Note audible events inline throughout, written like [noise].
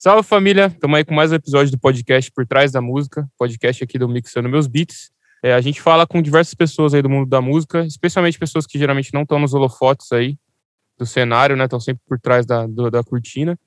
Salve família, estamos aí com mais um episódio do podcast Por Trás da Música, podcast aqui do Mixando Meus Beats. É, a gente fala com diversas pessoas aí do mundo da música, especialmente pessoas que geralmente não estão nos holofotes aí do cenário, né? Estão sempre por trás da, do, da cortina.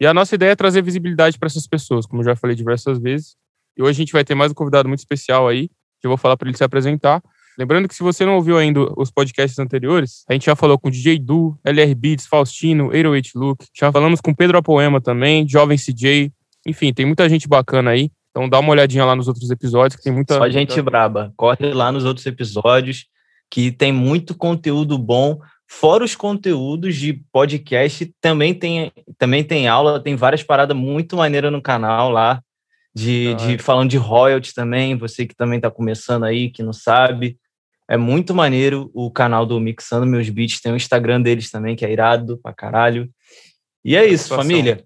E a nossa ideia é trazer visibilidade para essas pessoas, como eu já falei diversas vezes. E hoje a gente vai ter mais um convidado muito especial aí, que eu vou falar para ele se apresentar. Lembrando que se você não ouviu ainda os podcasts anteriores, a gente já falou com DJ Du, LR Beats, Faustino, 808 Look, já falamos com Pedro Apoema também, Jovem CJ, enfim, tem muita gente bacana aí. Então dá uma olhadinha lá nos outros episódios, que tem muita. Só gente muita... braba. Corre lá nos outros episódios, que tem muito conteúdo bom. Fora os conteúdos de podcast, também tem, também tem aula, tem várias paradas muito maneiras no canal lá, de, ah, de falando de royalties também, você que também está começando aí, que não sabe. É muito maneiro o canal do Mixando Meus Beats, tem o Instagram deles também, que é irado pra caralho. E é isso, família.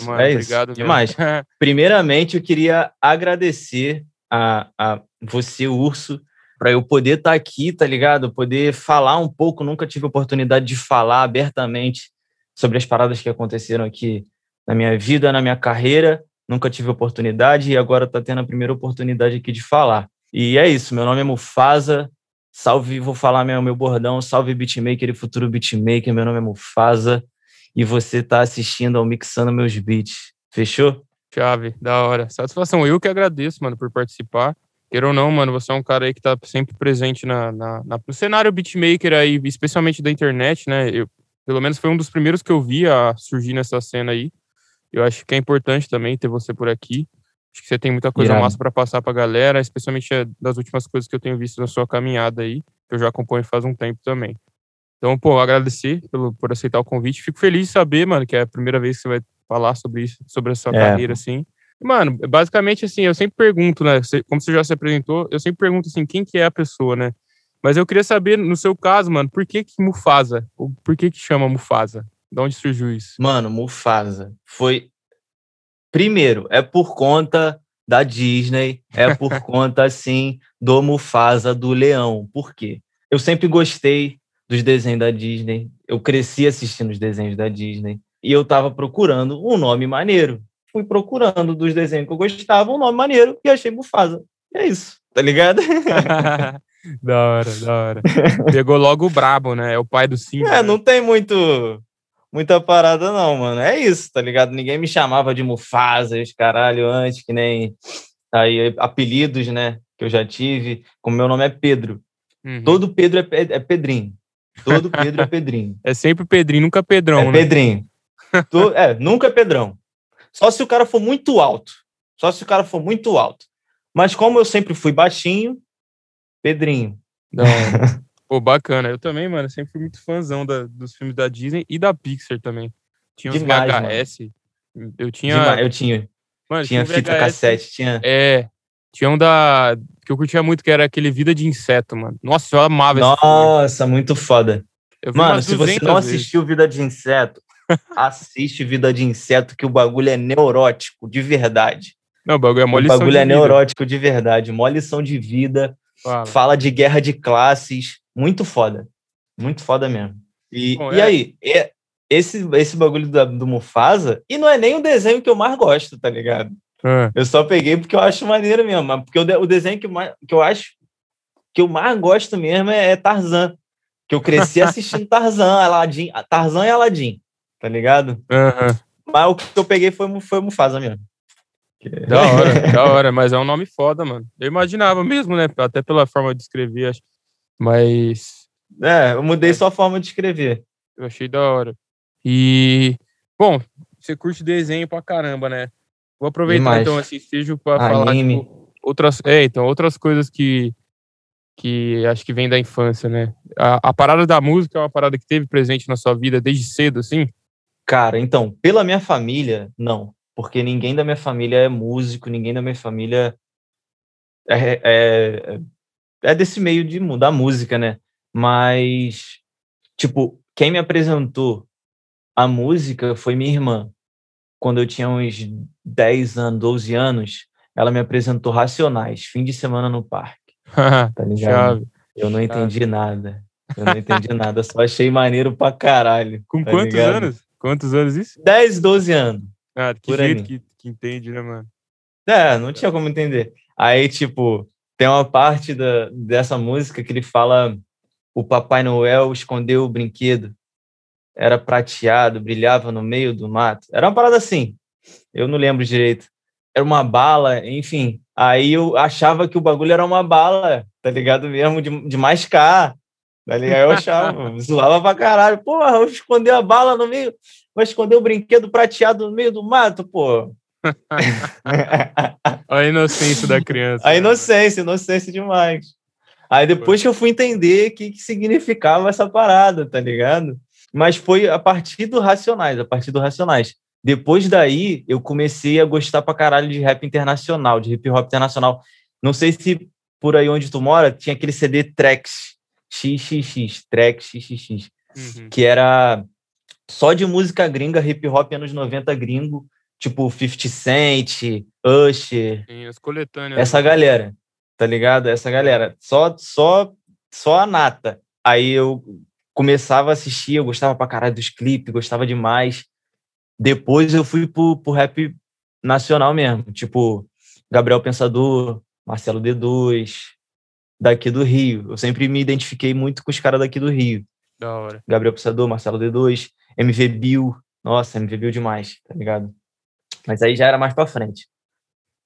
Mano, é obrigado isso. demais. [laughs] Primeiramente, eu queria agradecer a, a você, Urso, para eu poder estar tá aqui, tá ligado? Poder falar um pouco. Nunca tive oportunidade de falar abertamente sobre as paradas que aconteceram aqui na minha vida, na minha carreira. Nunca tive oportunidade e agora tá tendo a primeira oportunidade aqui de falar. E é isso. Meu nome é Mufasa. Salve, vou falar meu, meu bordão, salve beatmaker e futuro beatmaker, meu nome é Mufasa e você está assistindo ao Mixando Meus Beats. Fechou? Chave, da hora. Satisfação, eu que agradeço, mano, por participar. Queira ou não, mano, você é um cara aí que tá sempre presente na, na, na, no cenário beatmaker aí, especialmente da internet, né? Eu, pelo menos foi um dos primeiros que eu vi a surgir nessa cena aí. Eu acho que é importante também ter você por aqui. Acho que você tem muita coisa Irado. massa para passar para a galera, especialmente é, das últimas coisas que eu tenho visto na sua caminhada aí, que eu já acompanho faz um tempo também. Então, pô, agradecer pelo, por aceitar o convite. Fico feliz de saber, mano, que é a primeira vez que você vai falar sobre isso, sobre a sua é. carreira, assim. Mano, basicamente, assim, eu sempre pergunto, né? Como você já se apresentou, eu sempre pergunto, assim, quem que é a pessoa, né? Mas eu queria saber, no seu caso, mano, por que que Mufasa? Por que que chama Mufasa? De onde surgiu isso? Mano, Mufasa foi Primeiro, é por conta da Disney, é por [laughs] conta, assim, do Mufasa, do leão. Por quê? Eu sempre gostei dos desenhos da Disney, eu cresci assistindo os desenhos da Disney, e eu tava procurando um nome maneiro. Fui procurando dos desenhos que eu gostava um nome maneiro e achei Mufasa. E é isso, tá ligado? [laughs] da hora, da hora. Pegou logo o brabo, né? É o pai do Simba. É, né? não tem muito muita parada, não, mano. É isso, tá ligado? Ninguém me chamava de Mufasa, os caralho, antes, que nem aí, apelidos, né? Que eu já tive. Como meu nome é Pedro. Uhum. Todo Pedro é, é, Pedrinho. Todo Pedro é Pedrinho. [laughs] É sempre Pedrinho, nunca Pedrão, é né? Pedrinho. é, nunca é Pedrão. Só se o cara for muito alto. Só se o cara for muito alto. Mas como eu sempre fui baixinho, Pedrinho. Não. [laughs] Pô, bacana. Eu também, mano, sempre fui muito fãzão da, dos filmes da Disney e da Pixar também. Tinha os Demais, VHS. Mano. Eu tinha. Demais, eu tinha. Mano, tinha, tinha fita cassete, tinha. É. Tinha um da. que eu curtia muito, que era aquele Vida de Inseto, mano. Nossa, eu amava esse Nossa, muito foda. Mano, se você não vezes. assistiu Vida de Inseto, [laughs] assiste Vida de Inseto, que o bagulho é neurótico, de verdade. Não, o bagulho é mó O bagulho é neurótico de verdade, mó lição de vida. Fala. fala de guerra de classes, muito foda. Muito foda mesmo. E, Bom, e é... aí, é, esse, esse bagulho do, do Mufasa, e não é nem o desenho que eu mais gosto, tá ligado? É. Eu só peguei porque eu acho maneiro mesmo. Porque o, o desenho que, mais, que eu acho que eu mais gosto mesmo é, é Tarzan. Que eu cresci assistindo [laughs] Tarzan, Aladdin, Tarzan e Aladdin, tá ligado? Uhum. Mas o que eu peguei foi, foi Mufasa mesmo. Da hora, da [laughs] hora, mas é um nome foda, mano. Eu imaginava mesmo, né? Até pela forma de escrever, acho. Mas. É, eu mudei é. só a forma de escrever. Eu achei da hora. E. Bom, você curte desenho pra caramba, né? Vou aproveitar Demais. então assim, seja pra falar tipo, outras. É, então, outras coisas que. Que acho que vem da infância, né? A, a parada da música é uma parada que teve presente na sua vida desde cedo, assim? Cara, então, pela minha família, não. Porque ninguém da minha família é músico, ninguém da minha família é, é, é desse meio de da música, né? Mas, tipo, quem me apresentou a música foi minha irmã. Quando eu tinha uns 10 anos, 12 anos, ela me apresentou Racionais, fim de semana no parque. [laughs] tá ligado? Eu não entendi nada. Eu não entendi nada, só achei maneiro pra caralho. [laughs] Com tá quantos ligado? anos? Quantos anos isso? 10, 12 anos. Ah, que jeito que, que entende, né, mano? É, não tinha como entender. Aí, tipo, tem uma parte da, dessa música que ele fala: o Papai Noel escondeu o brinquedo, era prateado, brilhava no meio do mato. Era uma parada assim, eu não lembro direito. Era uma bala, enfim. Aí eu achava que o bagulho era uma bala, tá ligado mesmo? De, de mascar. Tá ligado? Eu achava, [laughs] zoava pra caralho. Porra, eu esconder a bala no meio, vai esconder o brinquedo prateado no meio do mato, pô. [laughs] [laughs] A inocência da criança. A né, inocência, inocência demais. Aí depois que eu fui entender o que, que significava essa parada, tá ligado? Mas foi a partir do Racionais, a partir do Racionais. Depois daí, eu comecei a gostar pra caralho de rap internacional, de hip hop internacional. Não sei se por aí onde tu mora tinha aquele CD Tracks XXX, Tracks XXX? Uhum. que era só de música gringa, hip hop anos 90 gringo, tipo 50 Cent, Usher, Sim, as coletâneas. essa né? galera, tá ligado? Essa galera. Só, só, só a nata. Aí eu começava a assistir, eu gostava pra caralho dos clipes, gostava demais. Depois eu fui pro, pro rap nacional mesmo, tipo Gabriel Pensador, Marcelo D2, daqui do Rio. Eu sempre me identifiquei muito com os caras daqui do Rio. Da hora. Gabriel Pensador, Marcelo D2, MV Bill. Nossa, MV Bill demais, tá ligado? Mas aí já era mais pra frente.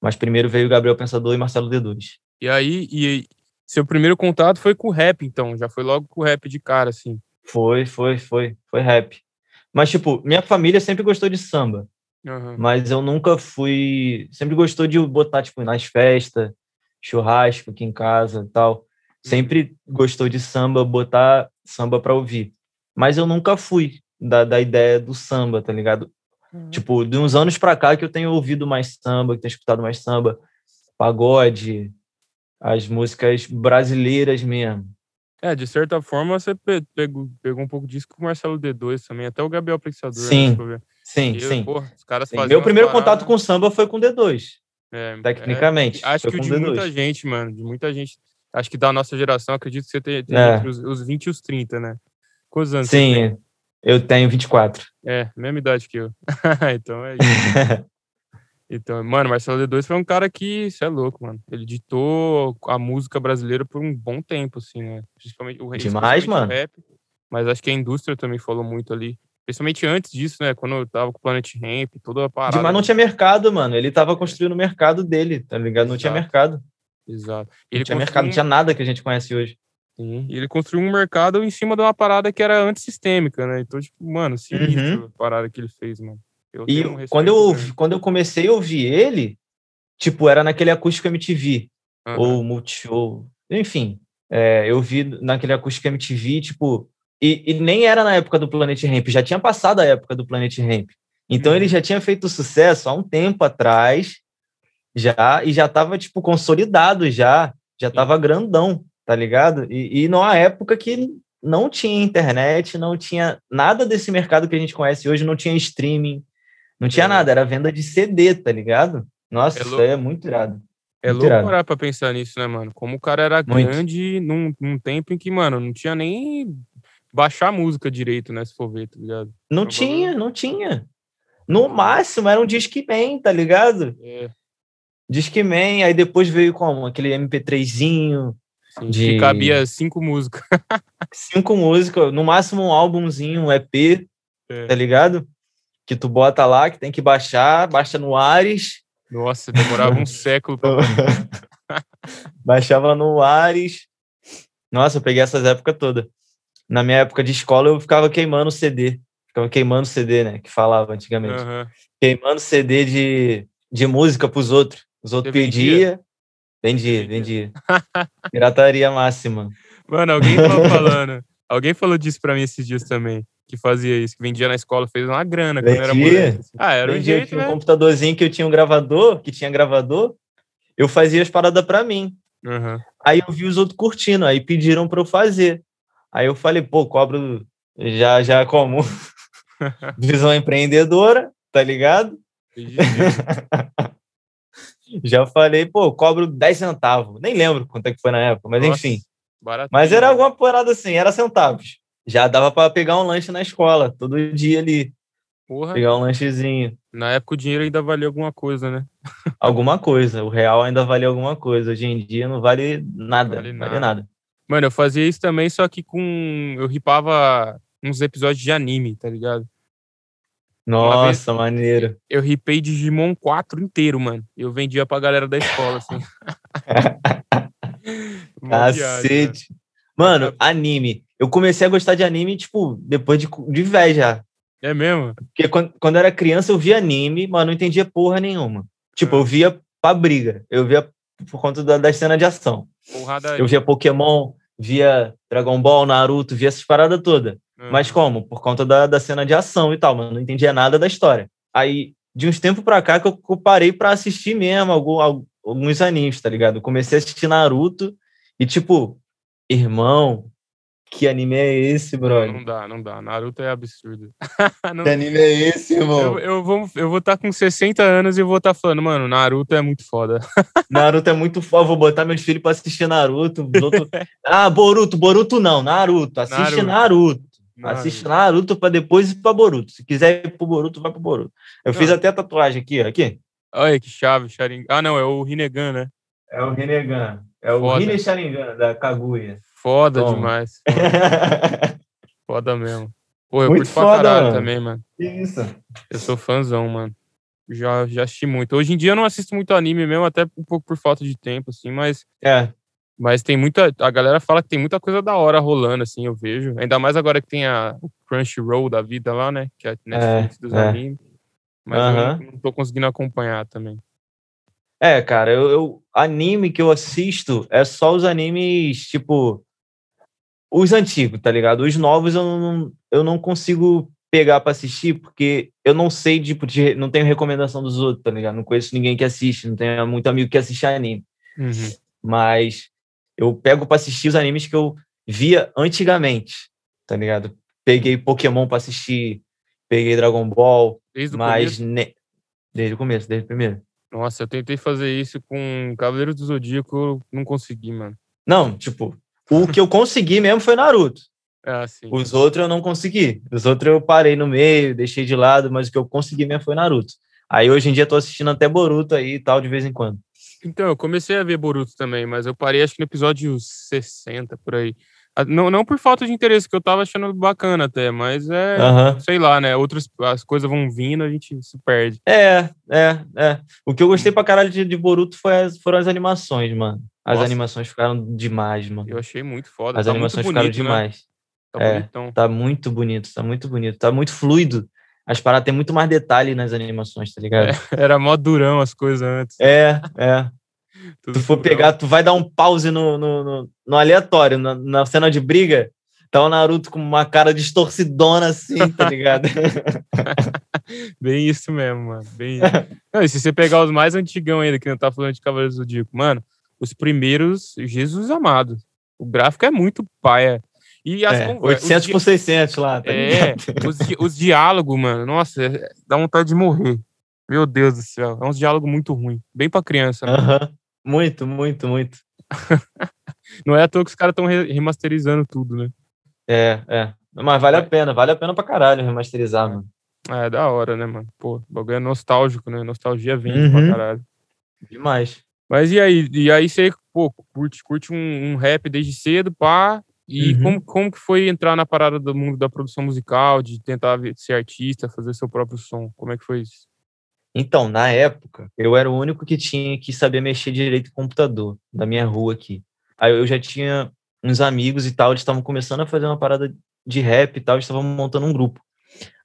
Mas primeiro veio Gabriel Pensador e Marcelo D2. E aí, e seu primeiro contato foi com o rap, então. Já foi logo com o rap de cara, assim. Foi, foi, foi. Foi rap. Mas, tipo, minha família sempre gostou de samba. Aham. Mas eu nunca fui. Sempre gostou de botar, tipo, nas festas, churrasco aqui em casa e tal. Sempre gostou de samba, botar samba pra ouvir. Mas eu nunca fui da, da ideia do samba, tá ligado? Tipo, de uns anos pra cá que eu tenho ouvido mais samba, que tenho escutado mais samba, pagode, as músicas brasileiras mesmo. É, de certa forma, você pe- pegou, pegou um pouco disso com o Marcelo D2 também, até o Gabriel né, Sim, ver. Sim, E, sim. porra, os caras sim. Meu primeiro paradas- contato com samba foi com D2, é, tecnicamente. é, acho foi que o de D2. muita gente, mano, de muita gente. Acho que da nossa geração, acredito que você tem, tem É. entre os, os 20 e os 30, né? Quantos anos você tem? Sim, eu tenho 24. É, mesma idade que eu. [laughs] então é isso. [laughs] Então, mano, Marcelo D2 foi um cara que, você é louco, mano. Ele ditou a música brasileira por um bom tempo, assim, né? Principalmente o, Demais, especialmente mano. o rap. Mas acho que a indústria também falou muito ali. Principalmente antes disso, né? Quando eu tava com o Planet Ramp, toda a parada. Mas não tinha mercado, mano. Ele tava construindo o mercado dele, tá ligado? Não tinha Exato. mercado. Exato. E Não ele tinha construiu mercado, não tinha nada que a gente conhece hoje. Sim, e ele construiu um mercado em cima de uma parada que era antissistêmica, né? Então, tipo, mano, sinistro a parada que ele fez, mano. Eu Uhum. E um quando eu, quando eu comecei a ouvir ele, tipo, era naquele acústico MTV, grande. ou Multishow, enfim. é, eu vi naquele acústico MTV, tipo, e, e nem era na época do Planet Ramp, já tinha passado a época do Planet Ramp. Então Uhum. ele já tinha feito sucesso há um tempo atrás, já, e já tava, tipo, consolidado já, já tava grandão, tá ligado? E, e numa época que não tinha internet, não tinha nada desse mercado que a gente conhece hoje, não tinha streaming, não tinha É. nada, era venda de CD, tá ligado? Nossa, É isso é muito irado. É Muito louco irado. parar pra pensar nisso, né, mano? Como o cara era Muito. grande num, num tempo em que, mano, não tinha nem baixar música direito, né? Se for ver, tá ligado? Não tinha, não tinha. No máximo era um Discman, tá ligado? É, Discman, aí depois veio como? Aquele MP3zinho, sim, De- Que cabia [laughs] cinco músicas. cinco músicas, no máximo um álbumzinho, um EP, É. tá ligado? Que tu bota lá, que tem que baixar, baixa no Ares, Nossa, demorava um século pra [laughs] baixava no Ares. Nossa, eu peguei essas épocas todas. Na minha época de escola, eu ficava queimando CD. Ficava queimando CD, né? Que falava antigamente. Aham. Queimando CD de, de música pros outros. Os outros pediam. Vendia, Você vendia. Pirataria máxima. Mano, alguém tava [laughs] falando. Alguém falou disso pra mim esses dias também. Que fazia isso, que vendia na escola, fez uma grana quando era moleque. assim. Ah, era um Vendia, jeito, tinha um né? computadorzinho que eu tinha um gravador, que tinha gravador. Eu fazia as paradas pra mim. Aham. Aí eu vi os outros curtindo, aí pediram pra eu fazer. Aí eu falei, pô, cobro já já como [laughs] [laughs] visão empreendedora, tá ligado? Já falei, pô, cobro 10 centavos. Nem lembro quanto é que foi na época, mas Nossa, enfim. baratinho. Mas era alguma parada assim, era centavos. Já dava pra pegar um lanche na escola, todo dia ali. Porra, Pegar um lanchezinho. na época o dinheiro ainda valia alguma coisa, né? [laughs] Alguma coisa. O real ainda vale alguma coisa. Hoje em dia não vale nada. Vale Vale, nada. nada. Mano, eu fazia isso também, só que com. Eu ripava uns episódios de anime, tá ligado? Nossa, maneiro. Eu ripei Digimon 4 inteiro, mano. Eu vendia pra galera da escola, assim. [laughs] Né? Cacete. Mano, anime. Eu comecei a gostar de anime, tipo, depois de, de velho já. É mesmo? Porque quando, quando eu era criança, eu via anime, mas não entendia porra nenhuma. Tipo, Ah. eu via pra briga. Eu via por conta da, das cenas de ação. Porrada. Eu via Pokémon, via Dragon Ball, Naruto, via essas paradas todas. Uhum. Mas como? Por conta da, da cena de ação e tal, mas não entendia nada da história. Aí, de uns tempos pra cá, que eu, eu parei pra assistir mesmo algum, al- alguns animes, tá ligado? Eu comecei a assistir Naruto e, tipo, irmão, que anime é esse, Não, brother? não dá, não dá. Naruto é absurdo. [laughs] Não- Que anime é esse, eu, irmão? eu vou estar eu vou tá com 60 anos e eu vou estar falando, mano, Naruto é muito foda. [laughs] Naruto é muito foda, vou botar meus filhos pra assistir Naruto. os [laughs] outros- Ah, Boruto, Boruto não, Naruto. Assiste Naruto. Naruto. Assiste Naruto pra depois ir pra Boruto. Se quiser ir pro Boruto, vai pro Boruto. Eu Não. fiz até a tatuagem aqui, ó. Aqui. Olha que chave, Sharingan. Ah, não, é o Rinnegan, né? É o Rinnegan. É o Foda. Rinne Sharingan, da Kaguya. Foda Toma. demais. [laughs] Foda, foda mesmo. Pô, eu Muito curto pra foda, caralho mano. também, mano. que isso? Eu sou fãzão, mano. Já, já assisti muito. Hoje em dia eu não assisto muito anime mesmo, até um pouco por falta de tempo, assim, mas, É, mas tem muita. A galera fala que tem muita coisa da hora rolando, assim, eu vejo. Ainda mais agora que tem a Crunchyroll da vida lá, né? Que é a Netflix dos é. animes. Mas eu Aham. não, tô conseguindo acompanhar também. é, cara, eu, eu- anime que eu assisto é só os animes, tipo, os antigos, tá ligado? Os novos eu não, eu não consigo pegar pra assistir, porque eu não sei, tipo, de, não tenho recomendação dos outros, tá ligado? Não conheço ninguém que assiste, não tenho muito amigo que assiste anime. Uhum. Mas eu pego pra assistir os animes que eu via antigamente, tá ligado? Peguei Pokémon pra assistir, peguei Dragon Ball, Desde mas ne- desde o começo, desde o primeiro. Nossa, eu tentei fazer isso com Cavaleiros do Zodíaco, eu não consegui, mano. Não, tipo, o que eu consegui mesmo foi Naruto. [laughs] É assim. Os outros eu não consegui. Os outros eu parei no meio, deixei de lado, mas o que eu consegui mesmo foi Naruto. Aí hoje em dia tô assistindo até Boruto aí e tal, de vez em quando. Então, eu comecei a ver Boruto também, mas eu parei acho que no episódio 60, por aí. Ah, Não, não por falta de interesse, que eu tava achando bacana até, mas é, sei lá, né? Outras as coisas vão vindo, a gente se perde. É, é, é. O que eu gostei pra caralho de, de Boruto foi as- foram as animações, mano. As Nossa. animações ficaram demais, mano. Eu achei muito foda. As tá animações muito ficaram bonito, né? demais. Tá É. Tá muito bonito, tá muito bonito. Tá muito fluido. As paradas têm muito mais detalhe nas animações, tá ligado? [laughs] Era mó durão as coisas antes. É, é. [laughs] tudo tu for durão. pegar, tu vai dar um pause no, no, no, no aleatório, na, na cena de briga, tá o Naruto com uma cara distorcidona assim, tá ligado? [laughs] Bem isso mesmo, mano. Bem. Não, e se você pegar os mais antigão ainda, que não tá falando de Cavaleiros do Zodíaco, mano, os primeiros, Jesus amado. O gráfico é muito paia. E as É, conversas. 800 por 600 lá, tá É, os, os diálogos, mano, nossa, é- dá vontade de morrer. Meu Deus do céu, é uns diálogos muito ruins. Bem pra criança. né? Aham. Muito, muito, muito. [laughs] Não é à toa que os caras estão remasterizando tudo, né? É, é. Mas vale a pena, vale a pena pra caralho remasterizar, mano. Ah, é da hora, né, mano? Pô, o bagulho é nostálgico, né? Nostalgia vende Uhum. pra caralho. Demais. Mas e aí? E aí você, pô, curte, curte um, um rap desde cedo, pá. E Uhum. como, como que foi entrar na parada do mundo da produção musical, de tentar ser artista, fazer seu próprio som? Como é que foi isso? Então, na época, eu era o único que tinha que saber mexer direito em computador, da minha rua aqui. Aí eu já tinha uns amigos e tal, eles estavam começando a fazer uma parada de rap e tal, eles estavam montando um grupo.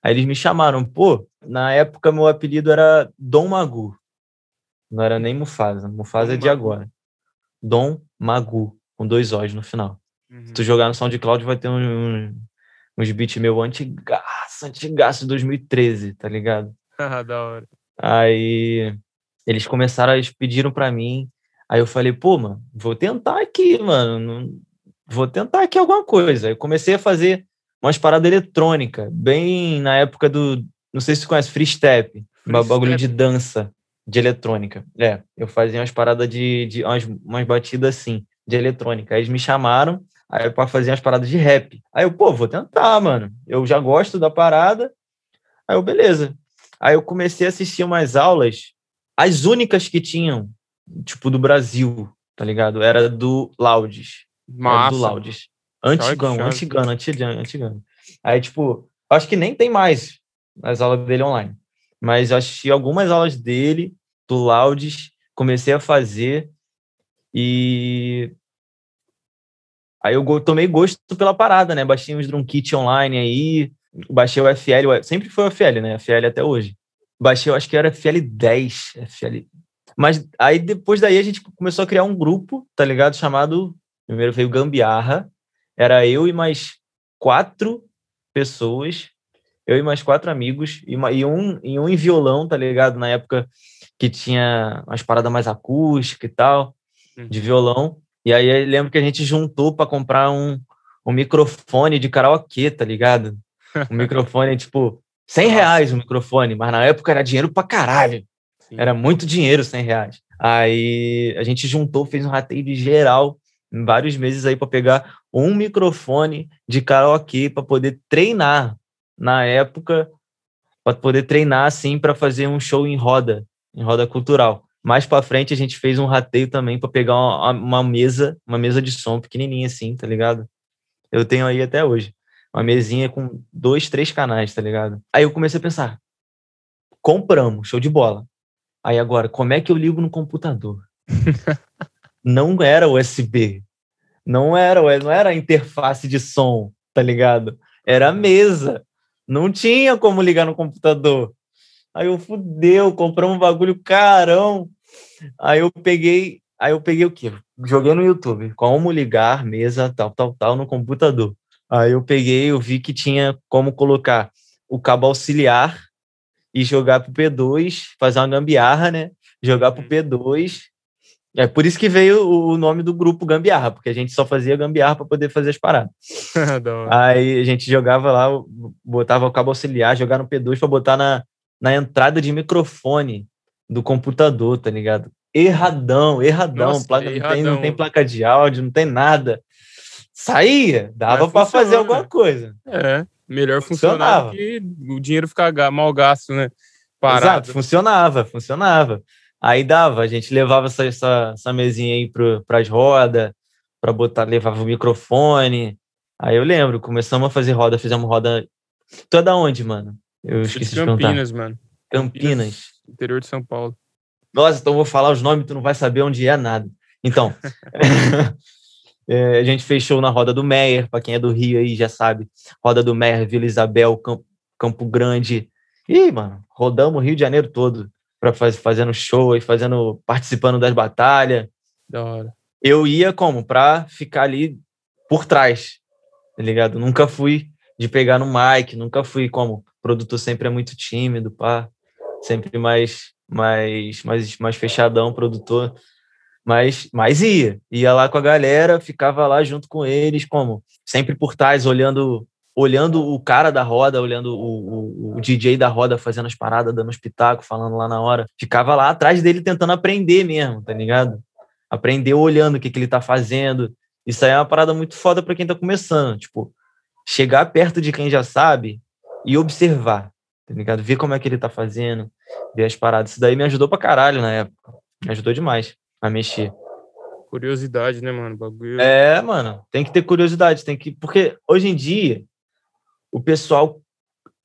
Aí eles me chamaram, pô, na época meu apelido era Dom Magu. Não era nem Mufasa, Mufasa Dom é de Magu. agora. Dom Magu, com dois O's no final. Uhum. Se tu jogar no SoundCloud vai ter um, um- uns beats meu antigaço, antigaço de 2013, tá ligado? [laughs] Ah, da hora. Aí eles começaram, eles pediram pra mim. Aí eu falei, pô, mano, vou tentar aqui, mano. não- Vou tentar aqui alguma coisa. Aí eu comecei a fazer umas paradas eletrônicas, bem na época do. Não sei se você conhece, Free Step, Free bagulho step? de dança, de eletrônica. É, eu fazia umas paradas de. de umas, umas batidas assim, de eletrônica. Aí eles me chamaram aí para fazer umas paradas de rap. Aí eu, pô, vou tentar, mano. Eu já gosto da parada. Aí eu, beleza. Aí eu comecei a assistir umas aulas, as únicas que tinham, tipo, do Brasil, tá ligado? Era do Laudes. Massa. Era do Laudes. Antigão, antigano, antigano, antigano. Aí, tipo, acho que nem tem mais as aulas dele online. Mas eu assisti algumas aulas dele, do Laudes, comecei a fazer e aí eu tomei gosto pela parada, né? Baixei uns drum kit online aí, baixei o FL, sempre foi o FL, né? FL até hoje. Baixei, eu acho que era FL 10, FL. Mas aí depois daí a gente começou a criar um grupo, tá ligado? Chamado, primeiro veio Gambiarra, era eu e mais quatro pessoas, eu e mais quatro amigos, e, uma- e um, e um em violão, tá ligado? Na época que tinha umas paradas mais acústicas e tal, de violão. E aí lembro que a gente juntou para comprar um, um microfone de karaokê, tá ligado? Um [laughs] microfone, tipo, 100 reais o microfone, mas na época era dinheiro pra caralho. Sim. Era muito dinheiro, 100 reais. Aí a gente juntou, fez um rateio de geral em vários meses aí para pegar um microfone de karaokê para poder treinar na época, para poder treinar assim para fazer um show em roda, em roda cultural. Mais para frente a gente fez um rateio também para pegar uma, uma mesa, uma mesa de som pequenininha assim, tá ligado? Eu tenho aí até hoje. Uma mesinha com dois, três canais, tá ligado? Aí eu comecei a pensar, compramos, show de bola. Aí agora, como é que eu ligo no computador? [laughs] não era USB. Não era, não era a interface de som, tá ligado? Era a mesa. Não tinha como ligar no computador. Aí eu fudeu, compramos um bagulho carão. Aí eu peguei, aí eu peguei o quê? Joguei no YouTube, como ligar mesa tal, tal, tal no computador. Aí eu peguei, eu vi que tinha como colocar o cabo auxiliar e jogar pro P2, fazer uma gambiarra, né? Jogar pro P2. É por isso que veio o nome do grupo Gambiarra, porque a gente só fazia gambiarra para poder fazer as paradas. [laughs] Aí a gente jogava lá, botava o cabo auxiliar, jogar no P2 para botar na, na entrada de microfone do computador, tá ligado? Erradão, erradão. Nossa, placa, Não, tem, não erradão. tem placa de áudio, não tem nada. Saía, dava para fazer alguma coisa. É, melhor funcionar Funcionava. do que o dinheiro ficar mal gasto, né? Exato, Parado. funcionava, funcionava. Aí dava, a gente levava essa, essa, essa mesinha aí para as rodas, para botar, levava o microfone. Aí eu lembro, começamos a fazer roda, fizemos roda. Tu é da onde, mano? Eu esqueci de. Campinas, mano. Campinas. Interior de São Paulo. Nossa, então eu vou falar os nomes, tu não vai saber onde é nada. Então, [laughs] [laughs] é, a gente fez show na Roda do Meyer, para quem é do Rio aí já sabe. Roda do Meyer, Vila Isabel, Campo, Campo Grande. Ih, mano, rodamos o Rio de Janeiro todo para fazer fazendo show e fazendo participando das batalhas. Da hora. Eu ia como para ficar ali por trás, tá ligado? Nunca fui de pegar no mic, nunca fui como produtor sempre é muito tímido, pá, sempre mais mais mais mais fechadão produtor, mas mas ia, ia lá com a galera, ficava lá junto com eles, como sempre por trás olhando olhando o cara da roda, olhando o, o, o DJ da roda fazendo as paradas, dando os pitacos, falando lá na hora. Ficava lá atrás dele tentando aprender mesmo, tá ligado? Aprender olhando o que, que ele tá fazendo. Isso aí é uma parada muito foda para quem tá começando. Tipo, chegar perto de quem já sabe e observar, tá ligado? Ver como é que ele tá fazendo, ver as paradas. Isso daí me ajudou pra caralho na época. Me ajudou demais a mexer. Curiosidade, né, mano? Bagulho. É, mano, tem que ter curiosidade, tem que. Porque hoje em dia, o pessoal.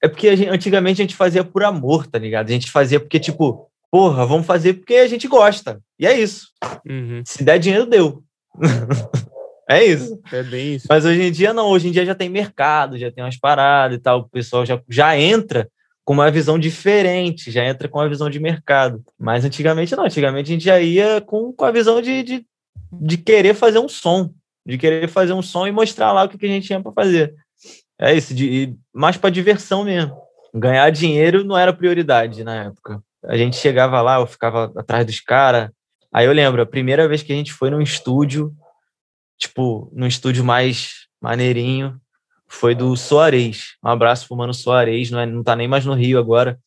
É porque a gente- antigamente a gente fazia por amor, tá ligado? A gente fazia porque, tipo, porra, vamos fazer porque a gente gosta. E é isso. Uhum. Se der dinheiro, deu. [laughs] é isso. É bem isso. Mas hoje em dia não, hoje em dia já tem mercado, já tem umas paradas e tal, o pessoal já, já entra com uma visão diferente, já entra com uma visão de mercado. Mas antigamente não, antigamente a gente já ia com, com a visão de, de, de querer fazer um som, de querer fazer um som e mostrar lá o que, que a gente tinha para fazer. É isso, de, mais para diversão mesmo. Ganhar dinheiro não era prioridade na época. A gente chegava lá, eu ficava atrás dos caras. Aí eu lembro, a primeira vez que a gente foi num estúdio, tipo, num estúdio mais maneirinho, foi do Soares. Um abraço pro Mano Soares, não, é, não tá nem mais no Rio agora.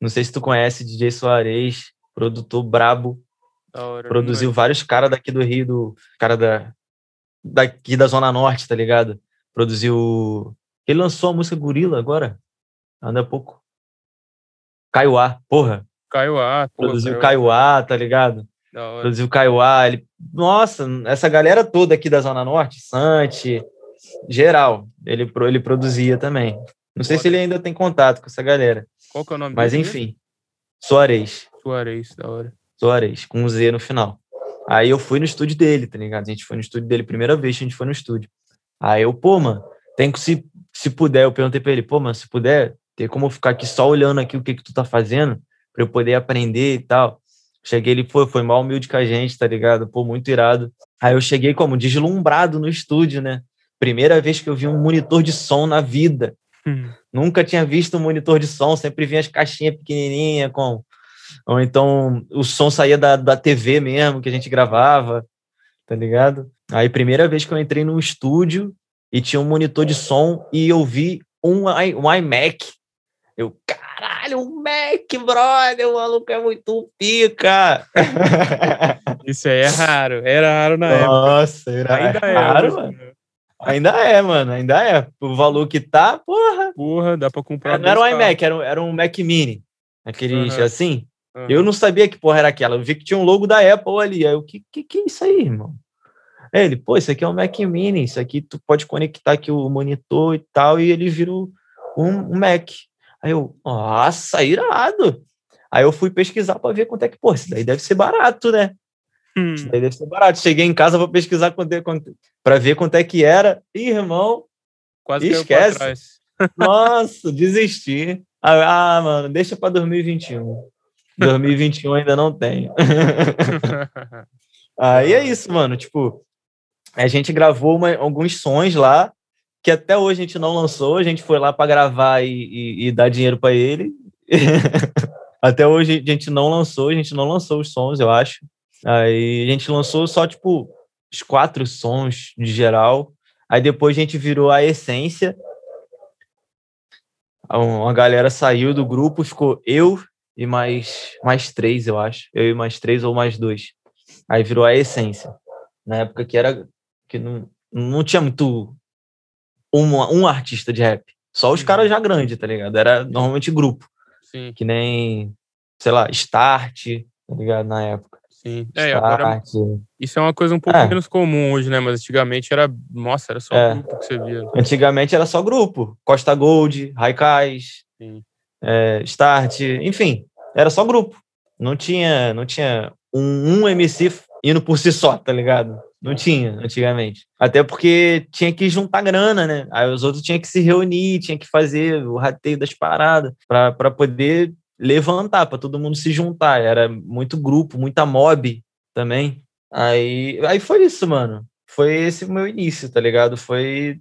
Não sei se tu conhece DJ Soares, produtor brabo, hora. produziu vários caras daqui do Rio, do cara da daqui da Zona Norte, tá ligado? Produziu. Ele lançou a música Gorila agora, ainda há pouco. Kaiowá, porra. Kaiowá, porra, Produziu Kaiowá, tá ligado? Produziu Kaiowá. Ele... Nossa, essa galera toda aqui da Zona Norte, Sante, geral, ele, ele produzia também. Não sei se ele ainda tem contato com essa galera. Qual que é o nome Mas dele? enfim, Soares. Suarez, da hora. Soares, com um Z no final. Aí eu fui no estúdio dele, tá ligado? A gente foi no estúdio dele, primeira vez que a gente foi no estúdio. Aí eu, pô, mano, tem que, se, se puder, eu perguntei pra ele, pô, mano, se puder, tem como eu ficar aqui só olhando aqui o que que tu tá fazendo, pra eu poder aprender e tal. Cheguei, ele foi, foi mal humilde com a gente, tá ligado? Pô, muito irado. Aí eu cheguei como deslumbrado no estúdio, né? Primeira vez que eu vi um monitor de som na vida. Hum. Nunca tinha visto um monitor de som, sempre vinha as caixinhas pequenininhas com ou então o som saía da, da TV mesmo que a gente gravava, tá ligado? Aí primeira vez que eu entrei num estúdio e tinha um monitor de som e eu vi um, um iMac. Eu, caralho, um Mac, brother, o maluco é muito pica. [laughs] Isso aí é raro. Era raro na época. Nossa, era Ainda é. raro, mano. né? Ainda é, mano, ainda é. O valor que tá, porra. Porra, dá pra comprar. Não era um iMac, era um, era um Mac Mini. Aquele Aham. assim. carros. Eu não sabia que porra era aquela. Eu vi que tinha um logo da Apple ali. Aí eu, que, que, que é isso aí, irmão? Aí Ele, pô, isso aqui é um Mac Mini. Isso aqui tu pode conectar aqui o monitor e tal. E ele vira um, um Mac. Aí eu, nossa, irado. Aí eu fui pesquisar para ver quanto é que, pô, isso daí deve ser barato, né? Hum. Isso daí deve ser barato. Cheguei em casa, vou pesquisar quanto é, quanto, para ver quanto é que era. Ih, irmão, Quase Esquece. nossa, desisti. Ah, ah, mano, deixa para 2021. 2021 ainda não tenho. [laughs] Aí é isso, mano. Tipo, a gente gravou uma- alguns sons lá que até hoje a gente não lançou. A gente foi lá para gravar e, e- e dar dinheiro para ele. [laughs] até hoje a gente não lançou. A gente não lançou os sons, eu acho. Aí a gente lançou só, tipo, os quatro sons de geral. Aí depois a gente virou a essência. Uma galera saiu do grupo, ficou eu e mais, mais três, eu acho. Eu e mais três ou mais dois. Aí virou a essência. Na época que era. que não, não tinha muito um, um artista de rap. Só os Uhum. caras já grandes, tá ligado? Era normalmente grupo. Sim, Que nem, sei lá, Start, tá ligado? Na época. sim. É, agora isso é uma coisa um pouco É. menos comum hoje, né? Mas antigamente era. Nossa, era só É. grupo que você via. Antigamente era só grupo. Costa Gold, Raikais, é, Start, enfim, era só grupo. Não tinha, não tinha um, um MC indo por si só, tá ligado? Não tinha antigamente. Até porque tinha que juntar grana, né? Aí os outros tinham que se reunir, tinha que fazer o rateio das paradas para poder levantar, para todo mundo se juntar. Era muito grupo, muita mob também. Aí, aí foi isso, mano. Foi esse o meu início, tá ligado? Foi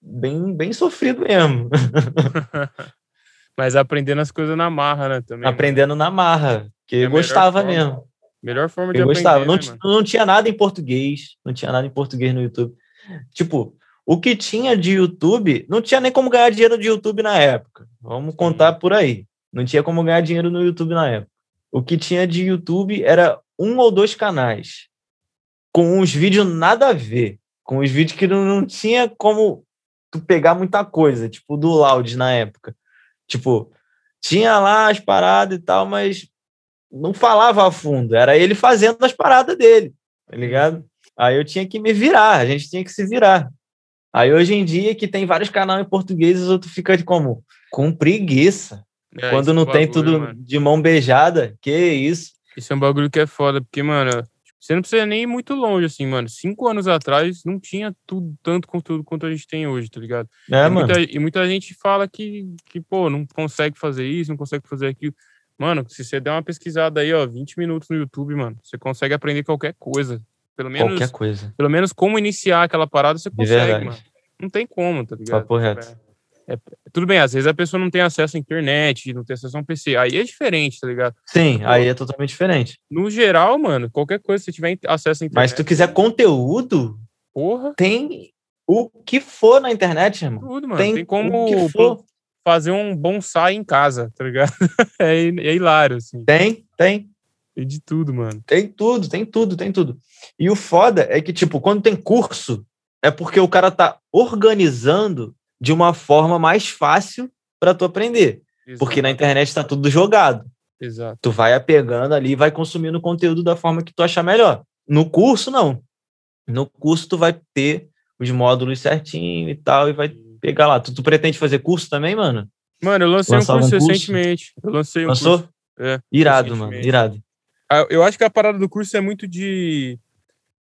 bem, bem sofrido mesmo. [laughs] Mas aprendendo as coisas na marra, né? Também. aprendendo na marra, que É gostava mesmo. Melhor forma de Eu aprender. gostava. Não, né, não tinha nada em português, não tinha nada em português no YouTube. Tipo, o que tinha de YouTube, não tinha nem como ganhar dinheiro de YouTube na época. Vamos contar por aí. Não tinha como ganhar dinheiro no YouTube na época. O que tinha de YouTube era um ou dois canais com uns vídeos nada a ver, com os vídeos que não, não tinha como tu pegar muita coisa, tipo do Loud na época. Tipo, tinha lá as paradas e tal, mas não falava a fundo, era ele fazendo as paradas dele, tá ligado? Aí eu tinha que me virar, a gente tinha que se virar. Aí hoje em dia, que tem vários canais em português, os outros ficam de como? Com preguiça. É, Quando esse não tem bagulho, tudo mano. de mão beijada, que isso? Isso é um bagulho que é foda, porque, mano, você não precisa nem ir muito longe, assim, mano. Cinco anos atrás não tinha tudo, tanto conteúdo quanto a gente tem hoje, tá ligado? É, e, mano. muita, e muita gente fala que, que, pô, não consegue fazer isso, não consegue fazer aquilo. Mano, se você der uma pesquisada aí, ó, 20 minutos no YouTube, mano, você consegue aprender qualquer coisa. Pelo menos, Qualquer coisa. pelo menos como iniciar aquela parada, você consegue, mano. Não tem como, tá ligado? Papo reto. É, é- tudo bem, às vezes a pessoa não tem acesso à internet, não tem acesso a um PC. Aí é diferente, tá ligado? Sim, aí é totalmente diferente. No geral, mano, qualquer coisa, se tiver acesso à internet. Mas se tu quiser conteúdo, Porra, tem o que for na internet, irmão. tudo, mano. Tem, Tem, como. Fazer um bonsai em casa, tá ligado? [laughs] é, é hilário, assim. Tem, tem. Tem de tudo, mano. Tem tudo, tem tudo, tem tudo. E o foda é que, tipo, quando tem curso, é porque o cara tá organizando de uma forma mais fácil para tu aprender. Porque na internet está tudo jogado. Exato. Tu vai apegando ali e vai consumindo o conteúdo da forma que tu achar melhor. No curso, não. No curso, tu vai ter os módulos certinho e tal, e vai pegar lá. Tu, tu pretende fazer curso também, mano? Mano, eu lancei um curso, um curso, recentemente. Eu lancei um Lançou? curso. É, irado, mano, irado. Ah, eu acho que a parada do curso é muito de.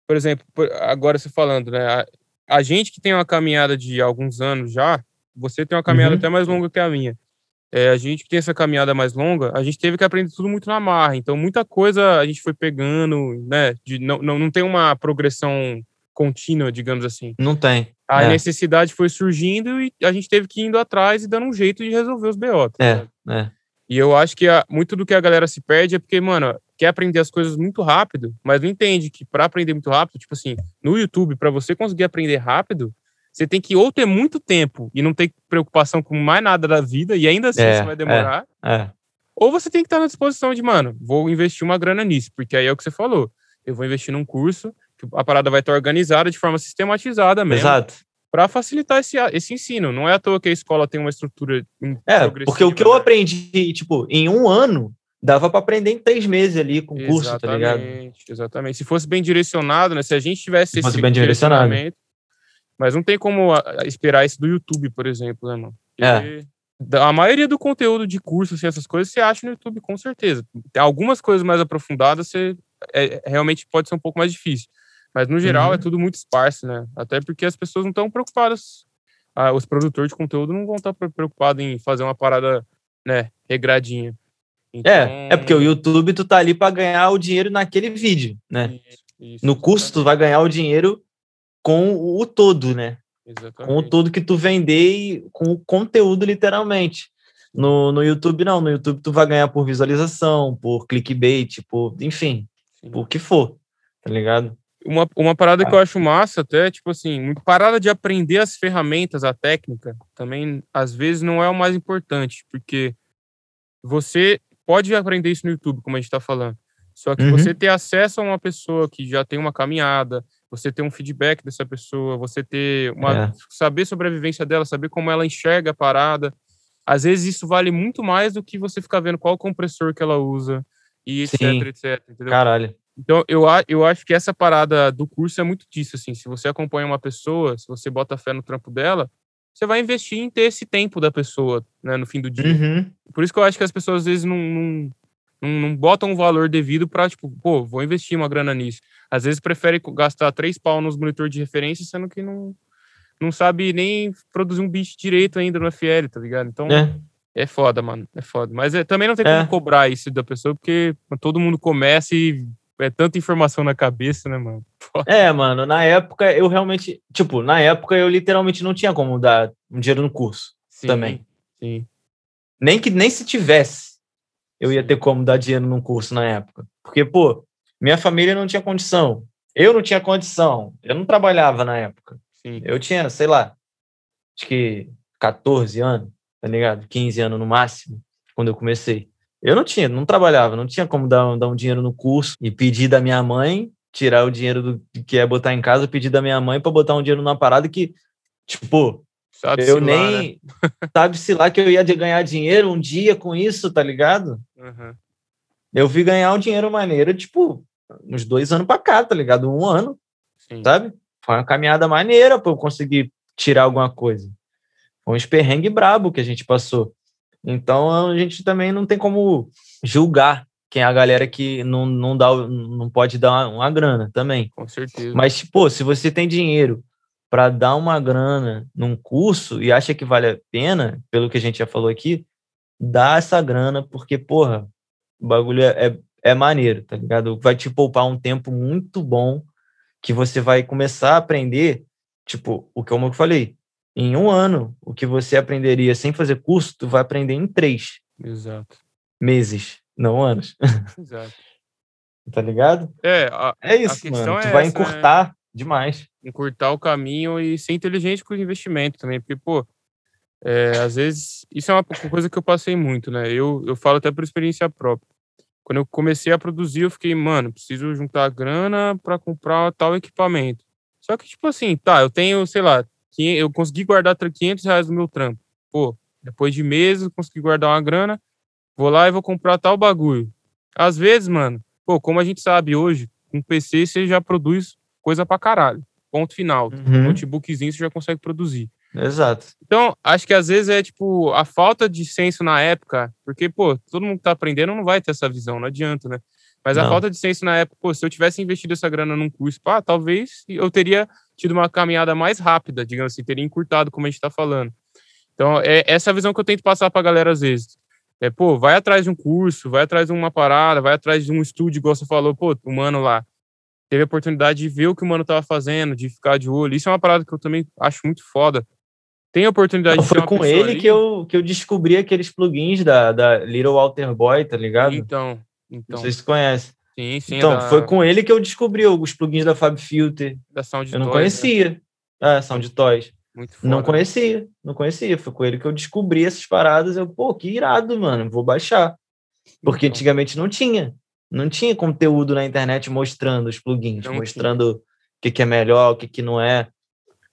Por exemplo, agora você falando, né? A, a gente que tem uma caminhada de alguns anos já, você tem uma caminhada uhum. até mais longa que a minha. É, a gente que tem essa caminhada mais longa, a gente teve que aprender tudo muito na marra. Então, muita coisa a gente foi pegando, né? De, não, não, não tem uma progressão contínua, digamos assim. Não tem. A é. necessidade foi surgindo e a gente teve que ir indo atrás e dando um jeito de resolver os BO. Tá é, é. E eu acho que a, muito do que a galera se perde é porque, mano, quer aprender as coisas muito rápido, mas não entende que para aprender muito rápido, tipo assim, no YouTube, para você conseguir aprender rápido, você tem que ou ter muito tempo e não ter preocupação com mais nada da vida, e ainda assim é, você vai demorar. É, é. Ou você tem que estar na disposição de, mano, vou investir uma grana nisso, porque aí é o que você falou. Eu vou investir num curso, que a parada vai estar organizada de forma sistematizada mesmo. Exato. Para facilitar esse, esse ensino. Não é à toa que a escola tem uma estrutura. É, porque o que eu né? aprendi, tipo, em um ano, dava para aprender em três meses ali com o curso, tá ligado? Exatamente. Se fosse bem direcionado, né? Se a gente tivesse Se esse fosse bem direcionado mas não tem como esperar isso do YouTube, por exemplo, né, mano? Porque é. A maioria do conteúdo de curso, assim, essas coisas, você acha no YouTube, com certeza. Tem algumas coisas mais aprofundadas, você é, realmente pode ser um pouco mais difícil. Mas, no geral, é uhum. é tudo muito esparso, né? Até porque as pessoas não estão preocupadas. Ah, os produtores de conteúdo não vão estar preocupados em fazer uma parada, né, regradinha. Então... É, é porque o YouTube, tu tá ali para ganhar o dinheiro naquele vídeo, né? Isso, isso, no curso, tu vai ganhar o dinheiro com o todo, né? Exatamente. Com o todo que tu vender e com o conteúdo, literalmente. No, no YouTube, não. No YouTube, tu vai ganhar por visualização, por clickbait, por, enfim, Sim. por o que for, tá ligado? Uma, uma parada ah. que eu acho massa, até, tipo assim, parada de aprender as ferramentas, a técnica, também, às vezes, não é o mais importante, porque você pode aprender isso no YouTube, como a gente tá falando. Só que uhum. você ter acesso a uma pessoa que já tem uma caminhada, você ter um feedback dessa pessoa, você ter uma é. saber sobre a vivência dela, saber como ela enxerga a parada. Às vezes isso vale muito mais do que você ficar vendo qual compressor que ela usa e etc, Sim. etc, entendeu? Caralho. Então, eu, eu acho que essa parada do curso é muito disso, assim. Se você acompanha uma pessoa, se você bota fé no trampo dela, você vai investir em ter esse tempo da pessoa, né, no fim do dia. Uhum. Por isso que eu acho que as pessoas, às vezes, não, não, não, não botam um valor devido para, tipo, pô, vou investir uma grana nisso. Às vezes prefere gastar três pau nos monitor de referência, sendo que não, não sabe nem produzir um beat direito ainda no FL, tá ligado? Então, é, é foda, mano. É foda. Mas é, também não tem como é. cobrar isso da pessoa, porque todo mundo começa e é tanta informação na cabeça, né, mano? [laughs] Foda. É, mano, na época eu realmente, tipo, na época eu literalmente não tinha como dar um dinheiro no curso sim, também. Sim. Nem que nem se tivesse eu ia ter como dar dinheiro num curso na época. Porque, pô, minha família não tinha condição. Eu não tinha condição. Eu não trabalhava na época. Sim. Eu tinha, sei lá, acho que 14 anos, tá ligado? 15 anos no máximo, quando eu comecei. Eu não tinha, não trabalhava, não tinha como dar, dar um dinheiro no curso e pedir da minha mãe, tirar o dinheiro do, que é botar em casa, pedir da minha mãe para botar um dinheiro numa parada que, tipo, [laughs] Sabe eu nem. Lá, né? Sabe-se lá que eu ia ganhar dinheiro um dia com isso, tá ligado? Uhum. Eu vi ganhar um dinheiro maneiro, tipo, uns dois anos pra cá, tá ligado? Um ano, Sim. sabe? Foi uma caminhada maneira para eu conseguir tirar alguma coisa. Foi um esperrengue brabo que a gente passou. Então a gente também não tem como julgar quem é a galera que não, não, dá, não pode dar uma, uma grana também. Com certeza. Mas, tipo, se você tem dinheiro para dar uma grana num curso e acha que vale a pena, pelo que a gente já falou aqui, dá essa grana, porque, porra, o bagulho é, é, é maneiro, tá ligado? Vai te poupar um tempo muito bom que você vai começar a aprender, tipo, o que eu falei, em um ano, o que você aprenderia sem fazer curso, tu vai aprender em três. Exato. Meses, não anos. Exato. [laughs] tá ligado? É, a, é isso, mano. É tu vai essa, né? encurtar né? demais encurtar o caminho e ser inteligente com o investimento também, porque, pô, é, às vezes, isso é uma coisa que eu passei muito, né? Eu, eu falo até por experiência própria. Quando eu comecei a produzir, eu fiquei, mano, preciso juntar grana para comprar tal equipamento. Só que, tipo assim, tá, eu tenho, sei lá, eu consegui guardar 500 reais no meu trampo. Pô, Depois de meses, consegui guardar uma grana, vou lá e vou comprar tal bagulho. Às vezes, mano, pô, como a gente sabe hoje, com PC você já produz coisa pra caralho. Ponto final. Uhum. Notebookzinho você já consegue produzir. Exato. Então, acho que às vezes é tipo a falta de senso na época, porque, pô, todo mundo que tá aprendendo não vai ter essa visão, não adianta, né? Mas a Não. falta de senso na época, pô, se eu tivesse investido essa grana num curso, pá, talvez eu teria tido uma caminhada mais rápida, digamos assim, teria encurtado, como a gente tá falando. Então, é essa a visão que eu tento passar pra galera às vezes. É, pô, vai atrás de um curso, vai atrás de uma parada, vai atrás de um estúdio, igual você falou, pô, o mano lá teve a oportunidade de ver o que o mano tava fazendo, de ficar de olho. Isso é uma parada que eu também acho muito foda. Tem a oportunidade Não, de foi com ele ali- que eu, que eu descobri aqueles plugins da, da Little Walter Boy, tá ligado? Então, então. sei se você conhece. Sim, sim. então, da, foi com ele que eu descobri os plugins da Fab Filter. da Sound Eu não Toys, né? conhecia. É, Sound Toys. Muito foda. Não conhecia, não conhecia. Foi com ele que eu descobri essas paradas. Eu, pô, que irado, mano, vou baixar. Porque Então, antigamente não tinha. Não tinha conteúdo na internet mostrando os plugins, Não mostrando o que, que é melhor, o que, que não é.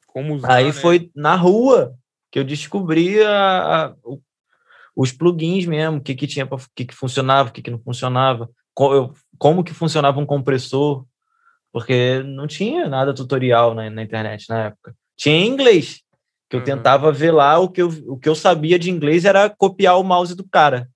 como usar, Aí né? foi na rua que eu descobri a- a- os plugins mesmo, o que, que tinha, o que, que funcionava, o que, que não funcionava, eu- como que funcionava um compressor, porque não tinha nada tutorial na, na internet na época. Tinha inglês, que eu Uhum. tentava ver lá, o que, eu, o que eu sabia de inglês era copiar o mouse do cara,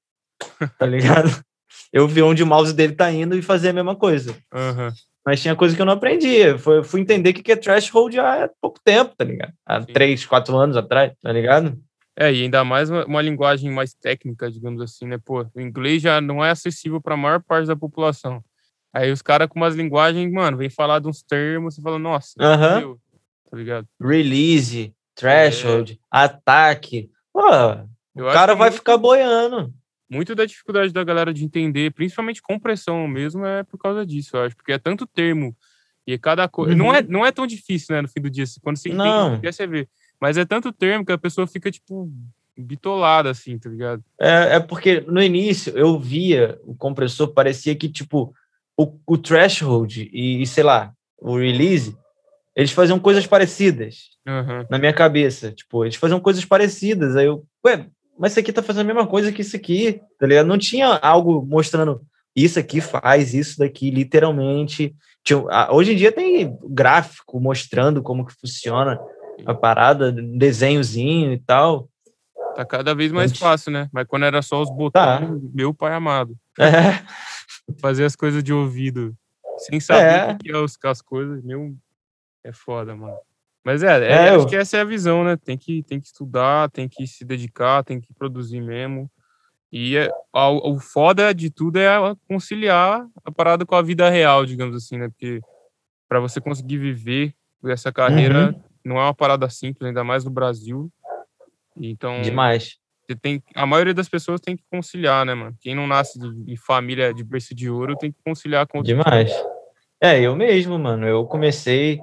tá ligado? [laughs] Eu vi onde o mouse dele tá indo e fazer a mesma coisa. Aham. Mas tinha coisa que eu não aprendia. Foi, fui entender o que que é threshold há pouco tempo, tá ligado? Há Sim. três, quatro anos atrás, tá ligado? É, e ainda mais uma, uma linguagem mais técnica, digamos assim, né? Pô, o inglês já não é acessível para a maior parte da população. Aí os caras com umas linguagens, mano, vem falar de uns termos, você fala, nossa, Aham. meu, tá ligado? Release, threshold, ataque. Pô, Eu o cara que vai muito- ficar boiando. Muito da dificuldade da galera de entender, principalmente compressão mesmo, é por causa disso, eu acho, porque é tanto termo e cada coisa. Não, Uhum. é, não é tão difícil, né, no fim do dia, quando você entende, Não. quer você vê. Mas é tanto termo que a pessoa fica, tipo, bitolada, assim, tá ligado? É, é porque no início eu via o compressor, parecia que, tipo, o, o threshold e, e, sei lá, o release, eles faziam coisas parecidas. Aham. na minha cabeça. Tipo, eles faziam coisas parecidas. Aí eu, ué, mas isso aqui tá fazendo a mesma coisa que isso aqui, tá ligado? Não tinha algo mostrando isso aqui faz isso daqui, literalmente. Tinha, ah, hoje em dia tem gráfico mostrando como que funciona a parada, desenhozinho e tal. Tá cada vez mais fácil, né? Mas quando era só os Tá. botões, meu pai amado. É, Fazer as coisas de ouvido sem saber É. o que é os, as coisas, meu, é foda, mano. Mas é, é, É, acho eu- que essa é a visão, né? Tem que, tem que estudar, tem que se dedicar, tem que produzir mesmo. E é, a- o foda de tudo é conciliar a parada com a vida real, digamos assim, né? Porque para você conseguir viver essa carreira Uhum. Não é uma parada simples, ainda mais no Brasil. Então, demais. você tem, a maioria das pessoas tem que conciliar, né, mano? Quem não nasce de, de família de berço de ouro tem que conciliar com Demais. É, eu mesmo, mano. Eu comecei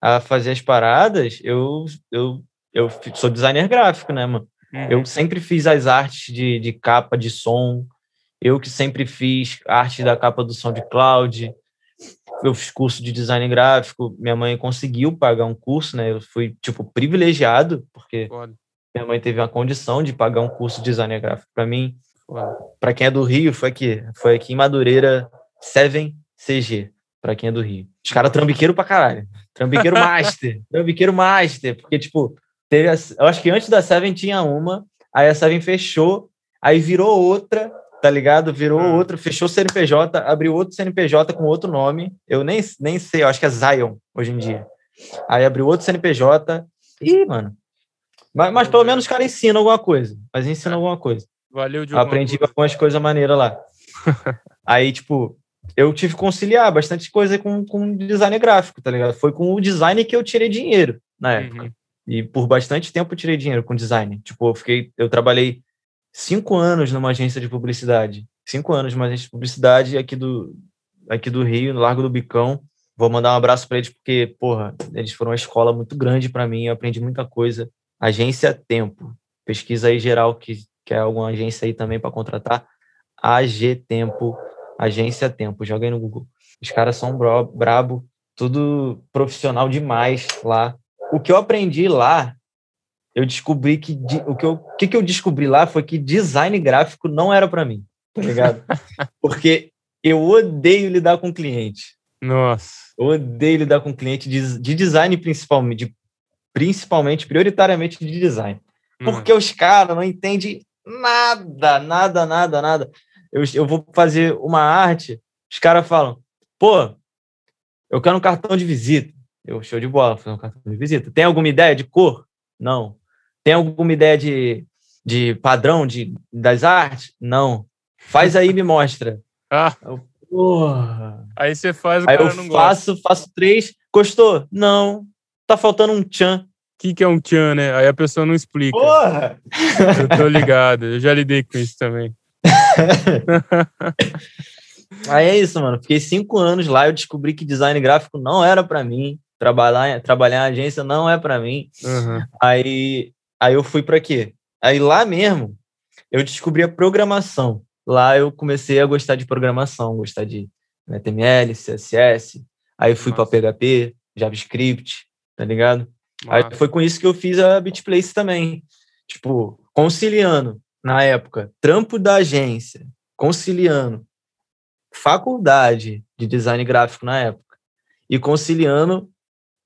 a fazer as paradas, eu, eu, eu sou designer gráfico, né, mano? Uhum. Eu sempre fiz as artes de, de capa de som. Eu que sempre fiz arte da capa do SoundCloud. Eu fiz curso de design gráfico. Minha mãe conseguiu pagar um curso, né? Eu fui, tipo, privilegiado, porque Foda, minha mãe teve a condição de pagar um curso de design gráfico para mim. Para quem é do Rio, foi aqui. Foi aqui em Madureira, 7CG, para quem é do Rio. Os caras trambiqueiro pra caralho. Trambiqueiro [laughs] master. Trambiqueiro master. Porque, tipo, teve a- eu acho que antes da Seven tinha uma, aí a Seven fechou, aí virou outra, tá ligado? Virou Hum. outra, fechou o CNPJ, abriu outro CNPJ com outro nome. Eu nem, nem sei, eu acho que é Zion hoje em dia. Aí abriu outro CNPJ. Ih, mano. Mas, mas pelo menos os caras ensinam alguma coisa. Mas ensinam alguma coisa. Valeu de alguma Aprendi coisa. algumas coisas maneiras lá. [laughs] Aí, tipo, eu tive que conciliar bastante coisa com, com design gráfico, tá ligado? Foi com o design que eu tirei dinheiro na época. Uhum. E por bastante tempo eu tirei dinheiro com design. Tipo, eu fiquei, eu trabalhei cinco anos numa agência de publicidade. Cinco anos numa agência de publicidade aqui do, aqui do Rio, no Largo do Bicão. Vou mandar um abraço para eles, porque, porra, eles foram uma escola muito grande para mim, eu aprendi muita coisa. Agência Tempo. Pesquisa aí geral, que quer alguma agência aí também para contratar. AG Tempo, Agência Tempo. Joga aí no Google. Os caras são brabo, tudo profissional demais lá. O que eu aprendi lá eu descobri que o que eu, que, que eu descobri lá foi que design gráfico não era para mim, tá ligado? [laughs] Porque eu odeio lidar com cliente. Nossa. Eu odeio lidar com cliente de, de design principalmente, de, principalmente, prioritariamente de design. Hum. Porque os caras não entendem nada, nada, nada, nada. Eu, eu vou fazer uma arte, os caras falam, pô, eu quero um cartão de visita. Eu, show de bola, fazer um cartão de visita. Tem alguma ideia de cor? Não. Tem alguma ideia de, de padrão de, das artes? Não. Faz aí e me mostra. Ah. Porra. Aí você faz o aí cara eu não faço, gosta. faço três. Gostou? Não. Tá faltando um tchan. O que, que é um tchan, né? Aí a pessoa não explica. Porra! Eu tô ligado, eu já lidei com isso também. [laughs] Aí é isso, mano. Fiquei cinco anos lá, eu descobri que design gráfico não era para mim. Trabalhar, trabalhar em agência não é para mim. Uhum. Aí, aí eu fui para quê? Aí lá mesmo, eu descobri a programação. Lá eu comecei a gostar de programação, gostar de HTML, CSS. Aí fui para PHP, JavaScript, tá ligado? Aí foi com isso que eu fiz a BitPlace também. Tipo, conciliando, na época, trampo da agência, conciliando faculdade de design gráfico na época e conciliando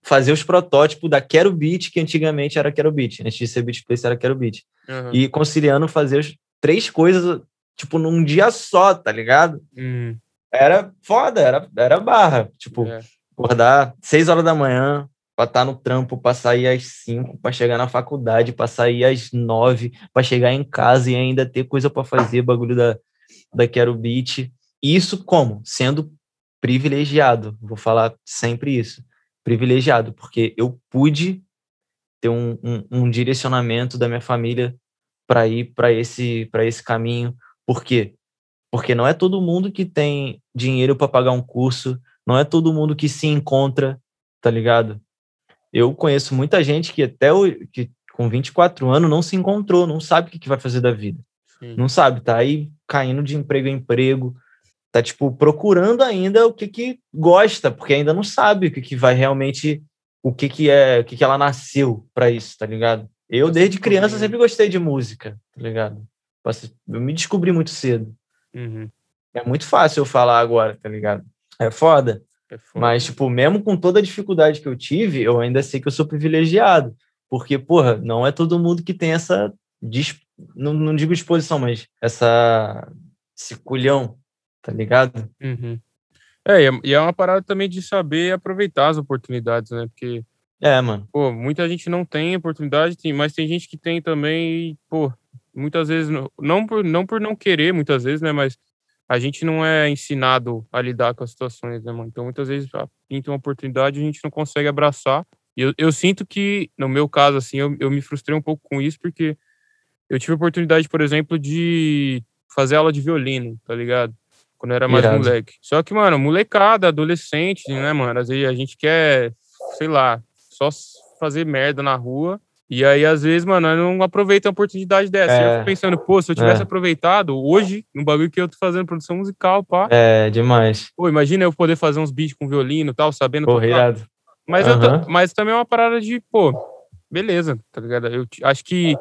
fazer os protótipos da Quero Beat, que antigamente era Quero Beat, antes de ser BitPlace era Quero Beat. Uhum. E conciliando fazer as três coisas, tipo, num dia só, tá ligado? Uhum. Era foda, era, era barra. Tipo, é. acordar seis horas da manhã, para estar no trampo, para sair às cinco, para chegar na faculdade, para sair às nove, para chegar em casa e ainda ter coisa para fazer, bagulho da, da Quero Beat. Isso como? Sendo privilegiado. Vou falar sempre isso. Privilegiado, porque eu pude ter um, um, um direcionamento da minha família para ir para esse, esse caminho. Por quê? Porque não é todo mundo que tem dinheiro para pagar um curso, não é todo mundo que se encontra, tá ligado? Eu conheço muita gente que até o, que com 24 anos não se encontrou, não sabe o que, que vai fazer da vida. Sim. Não sabe, tá aí caindo de emprego em emprego, tá tipo procurando ainda o que que gosta, porque ainda não sabe o que que vai realmente o que que é, o que que ela nasceu para isso, tá ligado? Eu desde criança sempre gostei de música, tá ligado? Eu me descobri muito cedo. Uhum. É muito fácil eu falar agora, tá ligado? É foda. é foda. Mas, tipo, mesmo com toda a dificuldade que eu tive, eu ainda sei que eu sou privilegiado. Porque, porra, não é todo mundo que tem essa. Não, não digo disposição, mas essa. Esse culhão tá ligado? Uhum. É, é, e é uma parada também de saber aproveitar as oportunidades, né? Porque. É, mano. Pô, muita gente não tem oportunidade, mas tem gente que tem também, e, pô, muitas vezes, não por, não por não querer, muitas vezes, né? Mas a gente não é ensinado a lidar com as situações, né, mano? Então, muitas vezes, pinta uma oportunidade a gente não consegue abraçar. E eu, eu sinto que, no meu caso, assim, eu, eu me frustrei um pouco com isso, porque eu tive a oportunidade, por exemplo, de fazer aula de violino, tá ligado? Quando eu era mais Irado. moleque. Só que, mano, molecada, adolescente, né, mano? Às vezes a gente quer, sei lá, só fazer merda na rua. E aí, às vezes, mano, eu não aproveito a oportunidade dessa. É. Eu fico pensando, pô, se eu tivesse é. aproveitado hoje, no bagulho que eu tô fazendo produção musical, pá. É, demais. Pô, imagina eu poder fazer uns beats com violino e tal, sabendo. Pô, irado. Mas, uhum. eu, mas também é uma parada de, pô, beleza, tá ligado? Eu acho que.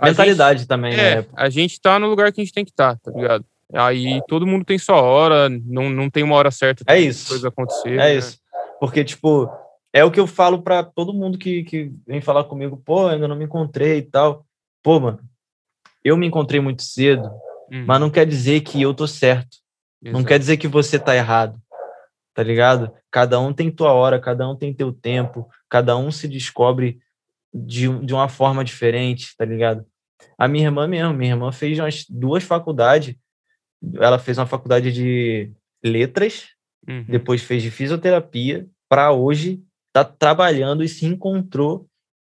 Mentalidade gente, também, é, né? A gente tá no lugar que a gente tem que estar, tá, tá ligado? Aí todo mundo tem sua hora, não, não tem uma hora certa é isso. coisa acontecer. É né? isso. Porque, tipo, é o que eu falo para todo mundo que, que vem falar comigo, pô, ainda não me encontrei e tal. Pô, mano, eu me encontrei muito cedo, uhum. mas não quer dizer que eu tô certo. Exato. Não quer dizer que você tá errado. Tá ligado? Cada um tem tua hora, cada um tem teu tempo, cada um se descobre de, de uma forma diferente, tá ligado? A minha irmã mesmo, minha irmã fez umas duas faculdades ela fez uma faculdade de letras, uhum. depois fez de fisioterapia, para hoje tá trabalhando e se encontrou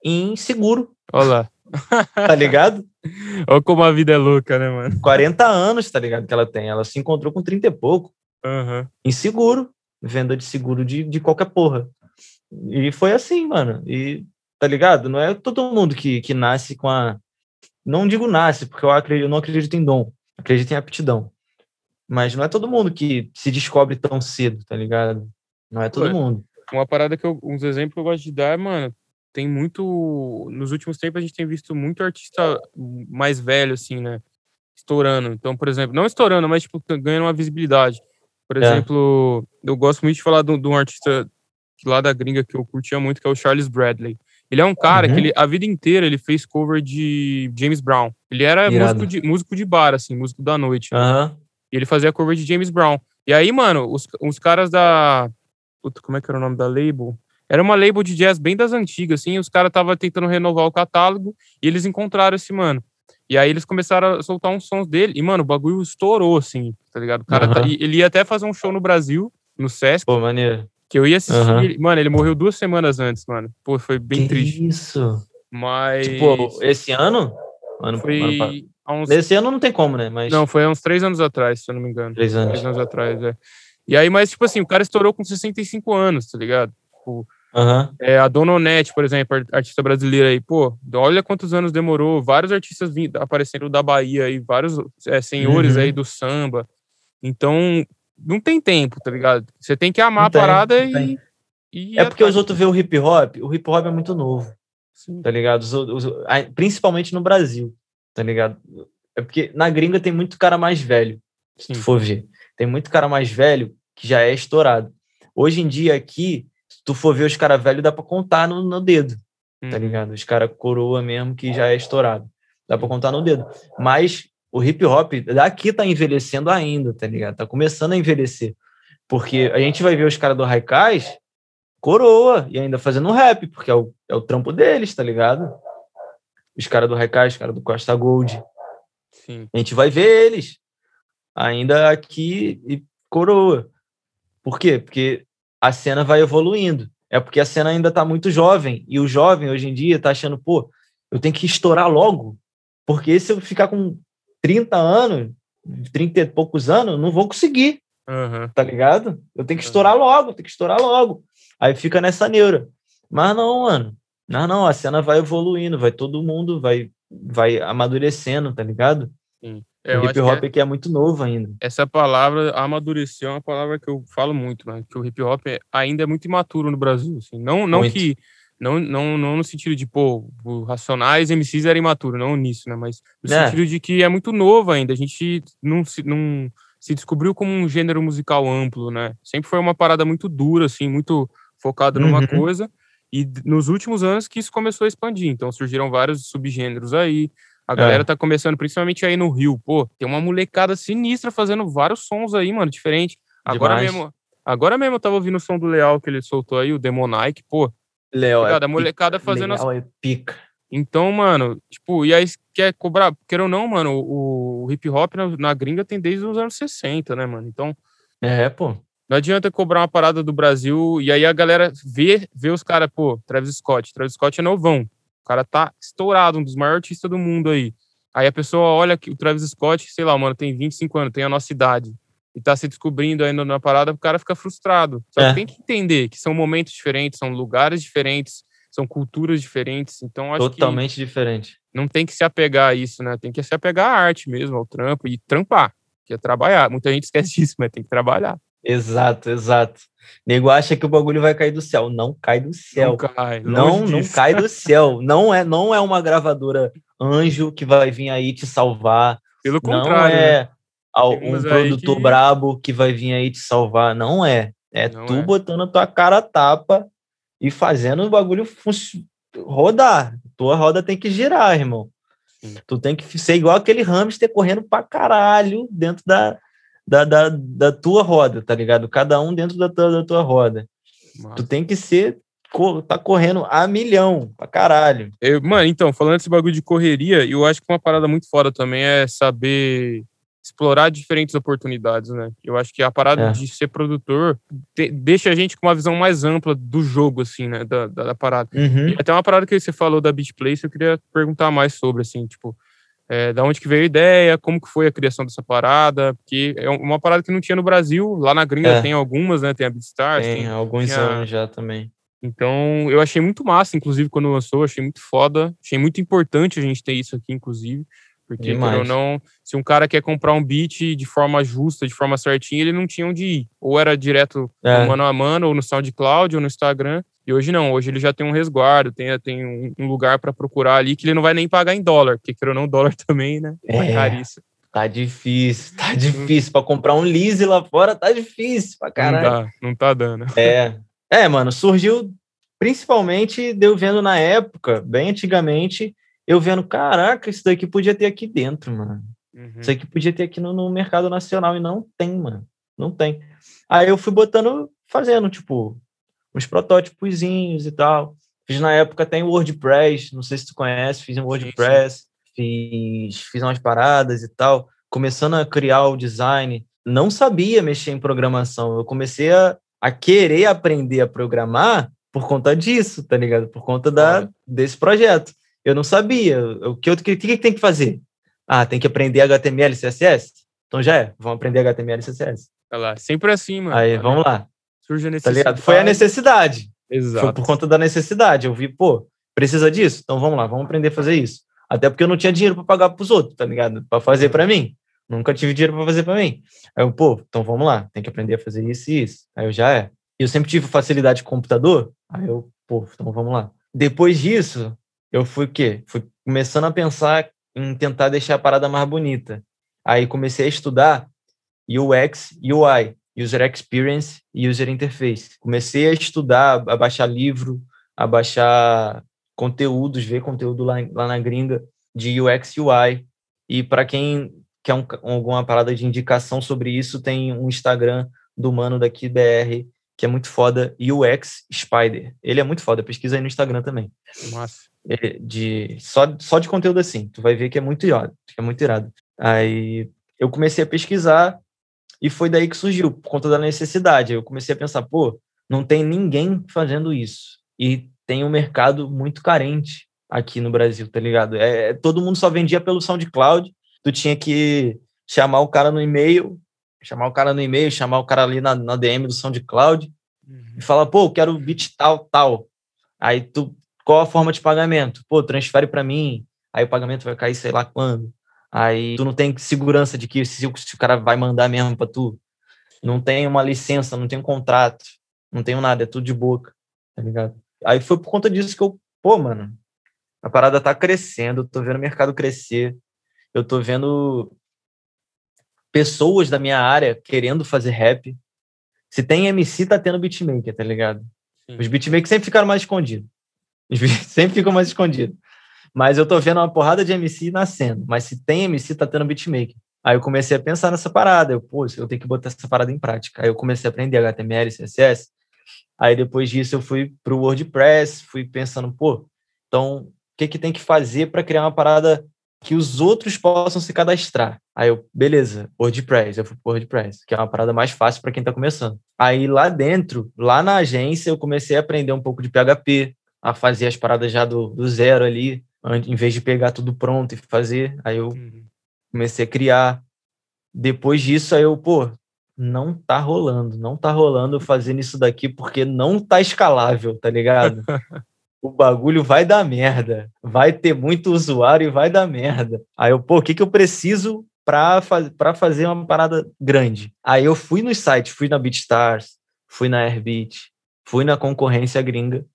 em seguro. Olá. [laughs] tá ligado? [laughs] Olha como a vida é louca, né, mano? 40 anos, tá ligado? Que ela tem. Ela se encontrou com 30 e pouco. Uhum. Em seguro. Venda de seguro de, de qualquer porra. E foi assim, mano. E, tá ligado? Não é todo mundo que, que nasce com a. Não digo nasce, porque eu, acredito, eu não acredito em dom. Acredito em aptidão. Mas não é todo mundo que se descobre tão cedo, tá ligado? Não é todo Pô, mundo. Uma parada que eu. Uns exemplos que eu gosto de dar é, mano, tem muito. Nos últimos tempos a gente tem visto muito artista mais velho, assim, né? Estourando. Então, por exemplo, não estourando, mas tipo, ganhando uma visibilidade. Por É. exemplo, eu gosto muito de falar de um de um artista lá da gringa que eu curtia muito, que é o Charles Bradley. Ele é um cara Uhum. que ele, a vida inteira ele fez cover de James Brown. Ele era músico de, músico de bar, assim, músico da noite. né? E ele fazia cover de James Brown. E aí, mano, os, os caras da. Puta, como é que era o nome da label? Era uma label de jazz bem das antigas, assim. Os caras estavam tentando renovar o catálogo e eles encontraram esse mano. E aí eles começaram a soltar uns sons dele. E, mano, o bagulho estourou, assim, tá ligado? O cara tá- Aham. e ele ia até fazer um show no Brasil, no Sesc, Pô, maneiro. que eu ia assistir. Ele- Mano, ele morreu duas semanas antes, mano. Pô, foi bem que triste. isso? Mas. Tipo, esse ano? ano, ano foi. Há uns Nesse ano não tem como, né? Mas Não, foi há uns três anos atrás, se eu não me engano. três anos. Três anos atrás, é. E aí, mas, tipo assim, o cara estourou com 65 anos, tá ligado? Tipo, é, a Dona Onete, por exemplo, ar- artista brasileira aí, pô, olha quantos anos demorou, vários artistas aparecendo da Bahia aí, vários é, senhores Uhum. aí do samba. Então, não tem tempo, tá ligado? Você tem que amar Não a tem, parada e, tem. e. ir É porque os outros vê o hip hop, o hip hop é muito novo, Sim. tá ligado? Os os- principalmente no Brasil, tá ligado? É porque na gringa tem muito cara mais velho, se Sim. tu for ver. Tem muito cara mais velho que já é estourado. Hoje em dia aqui, se tu for ver os caras velhos, dá pra contar no, no dedo, tá Uhum. ligado? Os caras coroa mesmo que já é estourado. Dá pra contar no dedo. Mas o hip hop daqui tá envelhecendo ainda, tá ligado? Tá começando a envelhecer. Porque a gente vai ver os caras do Raikais coroa e ainda fazendo rap, porque é o, é o trampo deles, tá ligado? Os caras do Raikais, os caras do Costa Gold. Sim. A gente vai ver eles ainda aqui e coroa. Por quê? Porque a cena vai evoluindo. É porque a cena ainda tá muito jovem. E o jovem, hoje em dia, tá achando, pô, eu tenho que estourar logo. Porque se eu ficar com 30 anos, 30 e poucos anos, não vou conseguir, Aham. tá ligado? Eu tenho que Uhum. estourar logo, tenho que estourar logo. Aí fica nessa neura. Mas não, mano. Não, não, a cena vai evoluindo, vai todo mundo, vai, vai amadurecendo, tá ligado? É, eu o hip que é- hop aqui é muito novo ainda. essa palavra amadurecer é uma palavra que eu falo muito, né? Que o hip hop é- ainda é muito imaturo no Brasil, assim. Não, não Muito. que não, não, não no sentido de, pô, Racionais MCs era imaturo, não nisso, né? Mas no É. sentido de que é muito novo ainda. A gente não se, não se descobriu como um gênero musical amplo, né? Sempre foi uma parada muito dura, assim, muito focada numa Uhum. coisa. E nos últimos anos que isso começou a expandir. Então surgiram vários subgêneros aí. A É. galera tá começando, principalmente aí no Rio. Pô, tem uma molecada sinistra fazendo vários sons aí, mano, diferente. Agora Demais. mesmo, agora mesmo eu tava ouvindo o som do Leal que ele soltou aí, o Demonike, pô. Léo, é? A molecada pica, fazendo as- Leal é pica. Então, mano, tipo, e aí quer cobrar, quer ou não, mano, o, o hip hop na, na gringa tem desde os anos 60, né, mano? Então, É, pô. Não adianta cobrar uma parada do Brasil e aí a galera vê, vê os caras, pô, Travis Scott. Travis Scott é novão. O cara tá estourado, um dos maiores artistas do mundo aí. Aí a pessoa olha que o Travis Scott, sei lá, mano, tem 25 anos, tem a nossa idade. E tá se descobrindo ainda na parada, o cara fica frustrado. Só É. que tem que entender que são momentos diferentes, são lugares diferentes, são culturas diferentes. Então, acho que Totalmente diferente. não tem que se apegar a isso, né? Tem que se apegar à arte mesmo, ao trampo e trampar, que é trabalhar. Muita gente [laughs] esquece disso, mas tem que trabalhar. Exato, exato. Nego acha que o bagulho vai cair do céu. Não cai do céu. Não cai. Não, não cai do [laughs] céu. Não é, não é uma gravadora anjo que vai vir aí te salvar. Pelo Não contrário. né? é Tem um produtor que- brabo que vai vir aí te salvar. Não é. É Não tu é. botando a tua cara a tapa e fazendo o bagulho rodar. Tua roda tem que girar, irmão. Sim. Tu tem que ser igual aquele hamster correndo pra caralho dentro da, da, da, da tua roda, tá ligado? Cada um dentro da tua, da tua roda. Massa. Tu tem que ser. Tá correndo a milhão pra caralho. Eu- mano, então, falando desse bagulho de correria, eu acho que uma parada muito foda também é saber explorar diferentes oportunidades, né? Eu acho que a parada É. de ser produtor te- deixa a gente com uma visão mais ampla do jogo, assim, né? Da, da, da parada. Uhum. E até uma parada que você falou da Beat Place, eu queria perguntar mais sobre, assim, tipo, é, da onde que veio a ideia, como que foi a criação dessa parada, porque é uma parada que não tinha no Brasil, lá na gringa É. tem algumas, né? Tem a Beatstars, Tem tem alguns tinha- anos já também. então, eu achei muito massa, inclusive, quando lançou, achei muito foda. Achei muito importante a gente ter isso aqui, inclusive. Porque, ou não, se um cara quer comprar um beat de forma justa, de forma certinha, ele não tinha onde ir. Ou era direto É. no mano a mano, ou no SoundCloud, ou no Instagram. E hoje não, hoje ele já tem um resguardo, tem, tem um, lugar para procurar ali que ele não vai nem pagar em dólar, porque queira ou não, dólar [laughs] também, né? Tá é, caríssimo. Tá difícil, tá difícil. para comprar um lease lá fora, tá difícil pra caralho. Não, dá, não tá dando. É. É, mano, surgiu principalmente deu vendo na época, bem antigamente, eu vendo, caraca, isso daqui podia ter aqui dentro, mano. Uhum. Isso aqui podia ter aqui no, no mercado nacional e não tem, mano. Não tem. Aí eu fui botando, fazendo, tipo, uns protótipozinhos e tal. Fiz na época até em WordPress, não sei se tu conhece, fiz em WordPress, fiz fiz umas paradas e tal, começando a criar o design. Não sabia mexer em programação, eu comecei a, a querer aprender a programar por conta disso, tá ligado? Por conta da, desse projeto. Eu não sabia. O que, eu, que, que tem que fazer? Ah, tem que aprender HTML e CSS? Então já é, vamos aprender HTML e CSS. Olha lá, sempre assim, mano. Aí, vamos lá. Surge a necessidade. Tá Foi a necessidade. Exato. Foi por conta da necessidade. Eu vi, pô, precisa disso? Então vamos lá, vamos aprender a fazer isso. Até porque eu não tinha dinheiro para pagar para os outros, tá ligado? Para fazer para mim. Nunca tive dinheiro para fazer para mim. Aí eu, pô, então vamos lá, tem que aprender a fazer isso e isso. Aí eu já é. Eu sempre tive facilidade com computador, aí eu, pô, então vamos lá. Depois disso, eu fui o quê? Fui começando a pensar em tentar deixar a parada mais bonita. Aí comecei a estudar UX, UI, User Experience e User Interface. Comecei a estudar, a baixar livro, a baixar conteúdos, ver conteúdo lá, lá na gringa de UX UI. E para quem quer um, alguma parada de indicação sobre isso, tem um Instagram do mano daqui BR, que é muito foda, UX Spider. Ele é muito foda, pesquisa aí no Instagram também. Massa. É, de, só, só de conteúdo assim, tu vai ver que é muito irado, que é muito irado. Aí eu comecei a pesquisar e foi daí que surgiu, por conta da necessidade. Eu comecei a pensar, pô, não tem ninguém fazendo isso. E tem um mercado muito carente aqui no Brasil, tá ligado? É, é todo mundo só vendia pelo SoundCloud. Tu tinha que chamar o cara no e-mail, chamar o cara no e-mail, chamar o cara ali na, na DM do SoundCloud uhum. e falar, pô, eu quero beat tal, tal. Aí tu, qual a forma de pagamento? Pô, transfere para mim, aí o pagamento vai cair sei lá quando. Aí tu não tem segurança de que se, se o cara vai mandar mesmo para tu. Não tem uma licença, não tem um contrato, não tenho nada, é tudo de boca, tá ligado? Aí foi por conta disso que eu, pô, mano, a parada tá crescendo, eu tô vendo o mercado crescer, eu tô vendo pessoas da minha área querendo fazer rap. Se tem MC, tá tendo beatmaker, tá ligado? Sim. Os beatmakers sempre ficaram mais escondidos. [laughs] sempre ficam mais escondidos. Mas eu tô vendo uma porrada de MC nascendo. Mas se tem MC, tá tendo beatmaker. Aí eu comecei a pensar nessa parada. Eu, pô, eu tenho que botar essa parada em prática. Aí eu comecei a aprender HTML, CSS. Aí depois disso eu fui pro WordPress, fui pensando, pô, então o que que tem que fazer para criar uma parada que os outros possam se cadastrar? Aí eu, beleza, WordPress, eu fui pro WordPress, que é uma parada mais fácil para quem tá começando. Aí lá dentro, lá na agência, eu comecei a aprender um pouco de PHP, a fazer as paradas já do, do zero ali, em vez de pegar tudo pronto e fazer, aí eu uhum. comecei a criar. Depois disso, aí eu, pô, não tá rolando, não tá rolando fazendo isso daqui porque não tá escalável, tá ligado? [laughs] o bagulho vai dar merda, vai ter muito usuário e vai dar merda. Aí eu, pô, o que que eu preciso para faz, pra fazer uma parada grande? Aí eu fui nos sites, fui na BeatStars, fui na Airbeat, fui na concorrência gringa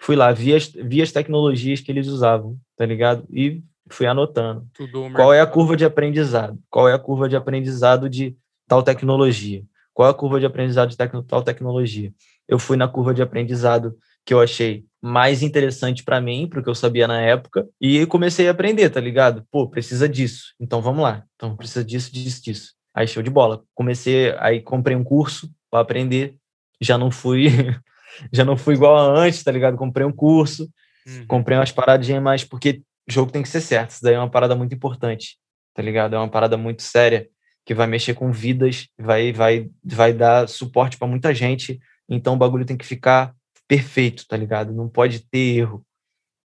fui lá, vi as, vi as tecnologias que eles usavam, tá ligado? E fui anotando. Qual é a curva de aprendizado? Qual é a curva de aprendizado de tal tecnologia? Qual é a curva de aprendizado de tec tal tecnologia? Eu fui na curva de aprendizado que eu achei mais interessante para mim, porque eu sabia na época, e comecei a aprender, tá ligado? Pô, precisa disso. Então vamos lá. Então precisa disso, disso, disso. Aí show de bola. Comecei, aí comprei um curso para aprender. Já não fui [laughs] já não fui igual a antes, tá ligado? Comprei um curso, uhum. comprei umas paradinhas, mas porque o jogo tem que ser certo. Isso daí é uma parada muito importante, tá ligado? É uma parada muito séria que vai mexer com vidas, vai vai vai dar suporte para muita gente. Então o bagulho tem que ficar perfeito, tá ligado? Não pode ter erro.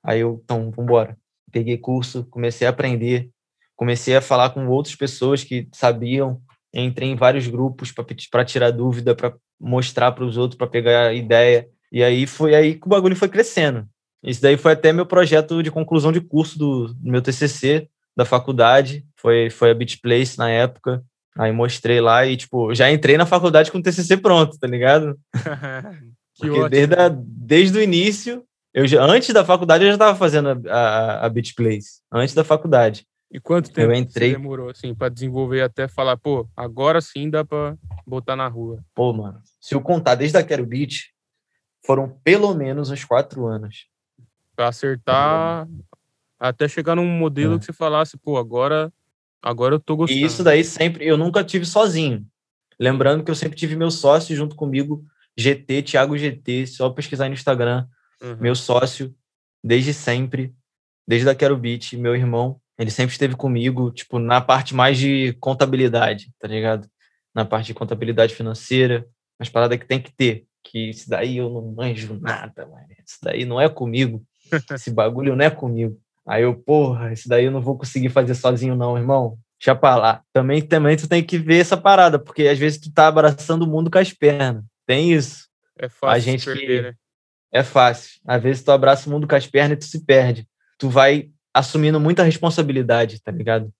Aí eu, então, vambora. Peguei curso, comecei a aprender, comecei a falar com outras pessoas que sabiam, entrei em vários grupos para tirar dúvida, para mostrar para os outros, para pegar ideia. E aí foi aí que o bagulho foi crescendo. Isso daí foi até meu projeto de conclusão de curso do, do meu TCC da faculdade. Foi, foi a BitPlace na época. Aí mostrei lá e, tipo, já entrei na faculdade com o TCC pronto, tá ligado? [laughs] Que [laughs] Porque desde, a, desde o início, eu já, antes da faculdade, eu já estava fazendo a, a, a Beat Plays. Antes da faculdade. E quanto tempo eu entrei... demorou, assim, para desenvolver até falar, pô, agora sim dá para botar na rua? Pô, mano, se eu contar desde a Quero Beat, foram pelo menos uns quatro anos. Pra acertar, até chegar num modelo é. que você falasse, pô, agora, agora eu tô gostando. E isso daí sempre, eu nunca tive sozinho. Lembrando que eu sempre tive meu sócio junto comigo, GT, Thiago GT, só pesquisar no Instagram, uhum. meu sócio, desde sempre, desde a Quero Beat, meu irmão, ele sempre esteve comigo, tipo, na parte mais de contabilidade, tá ligado? Na parte de contabilidade financeira, mas parada que tem que ter, que isso daí eu não manjo nada, mano. Isso daí não é comigo. [laughs] Esse bagulho não é comigo. Aí eu, porra, isso daí eu não vou conseguir fazer sozinho não, irmão. Deixa pra lá. Também, também tu tem que ver essa parada, porque às vezes tu tá abraçando o mundo com as pernas. Tem isso. É fácil a gente perder, que... né? É fácil. Às vezes tu abraça o mundo com as pernas e tu se perde. Tu vai assumindo muita responsabilidade, tá ligado?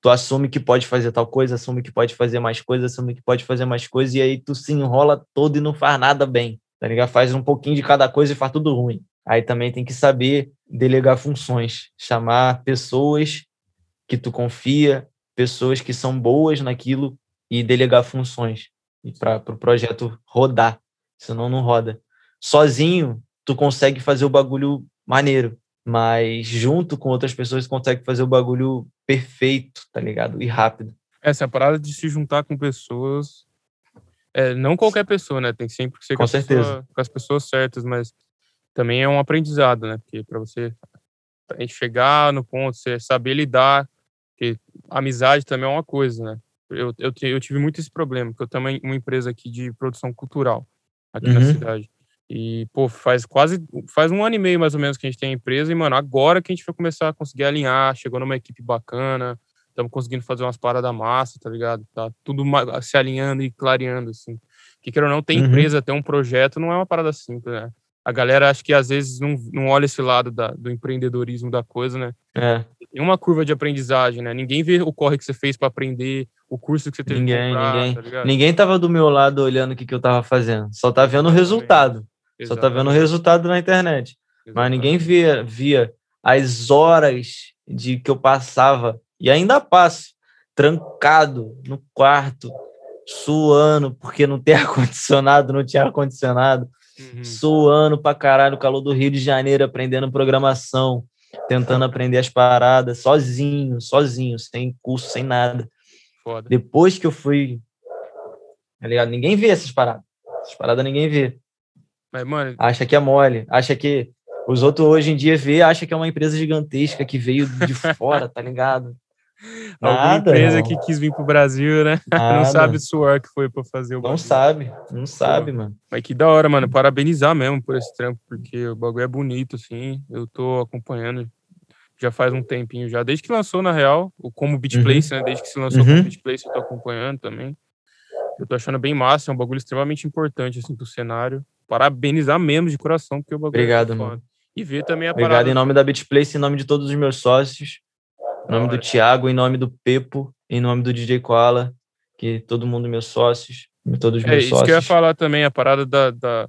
Tu assume que pode fazer tal coisa, assume que pode fazer mais coisa, assume que pode fazer mais coisa, e aí tu se enrola todo e não faz nada bem, tá ligado? Faz um pouquinho de cada coisa e faz tudo ruim. Aí também tem que saber delegar funções, chamar pessoas que tu confia, pessoas que são boas naquilo e delegar funções para o pro projeto rodar, senão não roda. Sozinho, tu consegue fazer o bagulho maneiro, mas junto com outras pessoas consegue fazer o bagulho perfeito, tá ligado? E rápido. Essa é parada de se juntar com pessoas. É, não qualquer pessoa, né? Tem sempre que ser com, com, certeza. Pessoa, com as pessoas certas, mas também é um aprendizado, né? Porque para você chegar no ponto, você saber lidar, porque amizade também é uma coisa, né? Eu, eu, eu tive muito esse problema, porque eu também uma empresa aqui de produção cultural aqui uhum. na cidade. E, pô, faz quase, faz um ano e meio mais ou menos que a gente tem a empresa e, mano, agora que a gente vai começar a conseguir alinhar, chegou numa equipe bacana, estamos conseguindo fazer umas paradas massa, tá ligado? Tá tudo se alinhando e clareando, assim. Que queira ou não, ter uhum. empresa, ter um projeto, não é uma parada simples, né? A galera acho que às vezes não, não olha esse lado da, do empreendedorismo da coisa, né? É. Tem uma curva de aprendizagem, né? Ninguém vê o corre que você fez para aprender, o curso que você teve ninguém, que comprar, Ninguém, tá ninguém tava do meu lado olhando o que, que eu tava fazendo. Só tá vendo o resultado. Exatamente. Só tá vendo o resultado na internet. Exatamente. Mas ninguém via, via as horas de que eu passava, e ainda passo, trancado no quarto, suando, porque não tem [laughs] ar-condicionado, não tinha ar-condicionado, uhum. suando pra caralho, no calor do Rio de Janeiro, aprendendo programação, tentando aprender as paradas, sozinho, sozinho, sem curso, sem nada. Foda. Depois que eu fui, tá ligado? Ninguém vê essas paradas. Essas paradas ninguém vê. Acha que é mole, acha que os outros hoje em dia vê, acha que é uma empresa gigantesca que veio de [laughs] fora, tá ligado? Nada, Alguma empresa não. que quis vir pro Brasil, né? [laughs] Nada. Não sabe o suor que foi pra fazer o bagulho. Não sabe, não sabe, mano. Mas que da hora, mano. Parabenizar mesmo por esse trampo, porque o bagulho é bonito, assim. Eu tô acompanhando já faz um tempinho já. Desde que lançou, na real, o como Beat Place, uhum. né? Desde que se lançou uhum. como Beat Place, eu tô acompanhando também. Eu tô achando bem massa, é um bagulho extremamente importante, assim, pro cenário parabenizar mesmo de coração, porque o bagulho é Obrigado, é mano. E ver também a Obrigado parada. em nome da BitPlace, em nome de todos os meus sócios, em nome do Thiago, em nome do Pepo, em nome do DJ Koala, que todo mundo meus sócios, todos os é, meus isso sócios. que eu ia falar também, a parada da, da,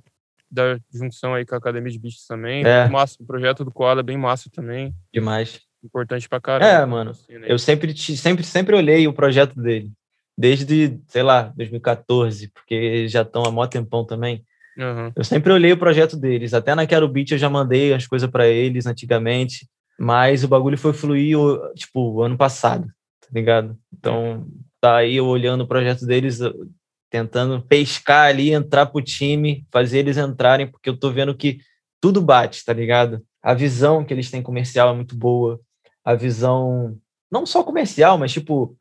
da junção aí com a Academia de Beats também. É. Massa, o projeto do Koala é bem massa também. Demais. Importante pra caramba. É, mano. Assim, né? Eu sempre, sempre, sempre olhei o projeto dele. Desde, sei lá, 2014, porque já estão há mó tempão também. Uhum. Eu sempre olhei o projeto deles. Até na Quero Beat eu já mandei as coisas para eles antigamente, mas o bagulho foi fluir, tipo, ano passado, tá ligado? Então, tá aí eu olhando o projeto deles, tentando pescar ali, entrar pro time, fazer eles entrarem, porque eu tô vendo que tudo bate, tá ligado? A visão que eles têm comercial é muito boa. A visão, não só comercial, mas tipo,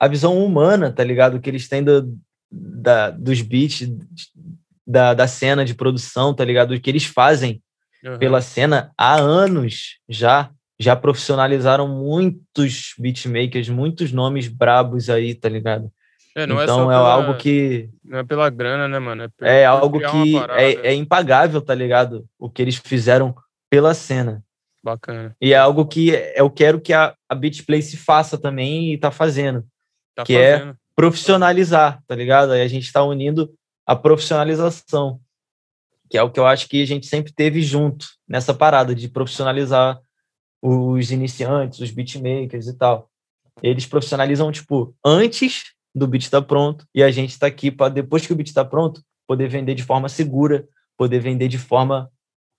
a visão humana, tá ligado? Que eles têm do, da, dos beats, da, da cena de produção, tá ligado? O que eles fazem uhum. pela cena há anos já. Já profissionalizaram muitos beatmakers, muitos nomes brabos aí, tá ligado? É, então é, pela, algo que. Não é pela grana, né, mano? É, é algo que é, é impagável, tá ligado? O que eles fizeram pela cena. Bacana. E é algo que eu quero que a, a Beatplace faça também e tá fazendo. Tá que é fazendo. é profissionalizar, tá ligado? Aí a gente tá unindo a profissionalização. que é o que eu acho que a gente sempre teve junto nessa parada de profissionalizar os iniciantes, os beatmakers e tal. Eles profissionalizam, tipo, antes do beat estar tá pronto, e a gente está aqui para, depois que o beat está pronto, poder vender de forma segura, poder vender de forma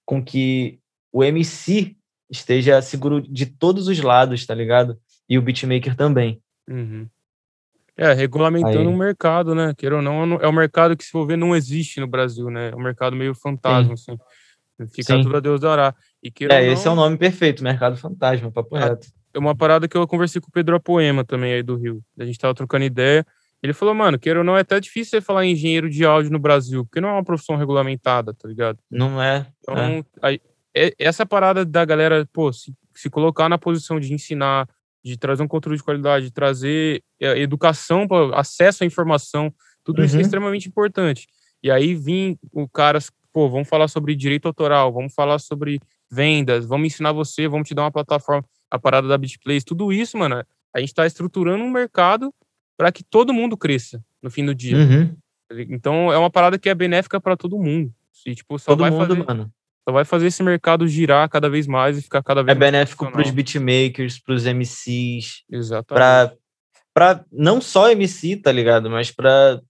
com que o MC esteja seguro de todos os lados, tá ligado? E o beatmaker também. Uhum. É, regulamentando o um mercado, né? Queira ou não, é um mercado que, se for ver, não existe no Brasil, né? É um mercado meio fantasma, Sim. assim. Fica Sim. tudo a Deus dará. E é, não, esse é o nome perfeito, mercado fantasma, papo é, reto. É uma parada que eu conversei com o Pedro Apoema também aí do Rio. A gente tava trocando ideia. Ele falou, mano, queira ou não, é até difícil você falar em engenheiro de áudio no Brasil, porque não é uma profissão regulamentada, tá ligado? Não é. Então, é. Aí, é, essa parada da galera, pô, se, se colocar na posição de ensinar, de trazer um conteúdo de qualidade, de trazer é, educação, acesso à informação, tudo uhum. isso é uhum. extremamente importante. E aí vim o cara, pô, vamos falar sobre direito autoral, vamos falar sobre vendas, vamos ensinar você, vamos te dar uma plataforma, a parada da BitPlace, tudo isso, mano, a gente está estruturando um mercado para que todo mundo cresça no fim do dia. Uhum. Então é uma parada que é benéfica para todo mundo. E, tipo, só todo vai mundo, fazer, mano só vai fazer esse mercado girar cada vez mais e ficar cada vez é mais. É benéfico para os beatmakers, para os MCs. Exatamente. Para não só MC, tá ligado? Mas para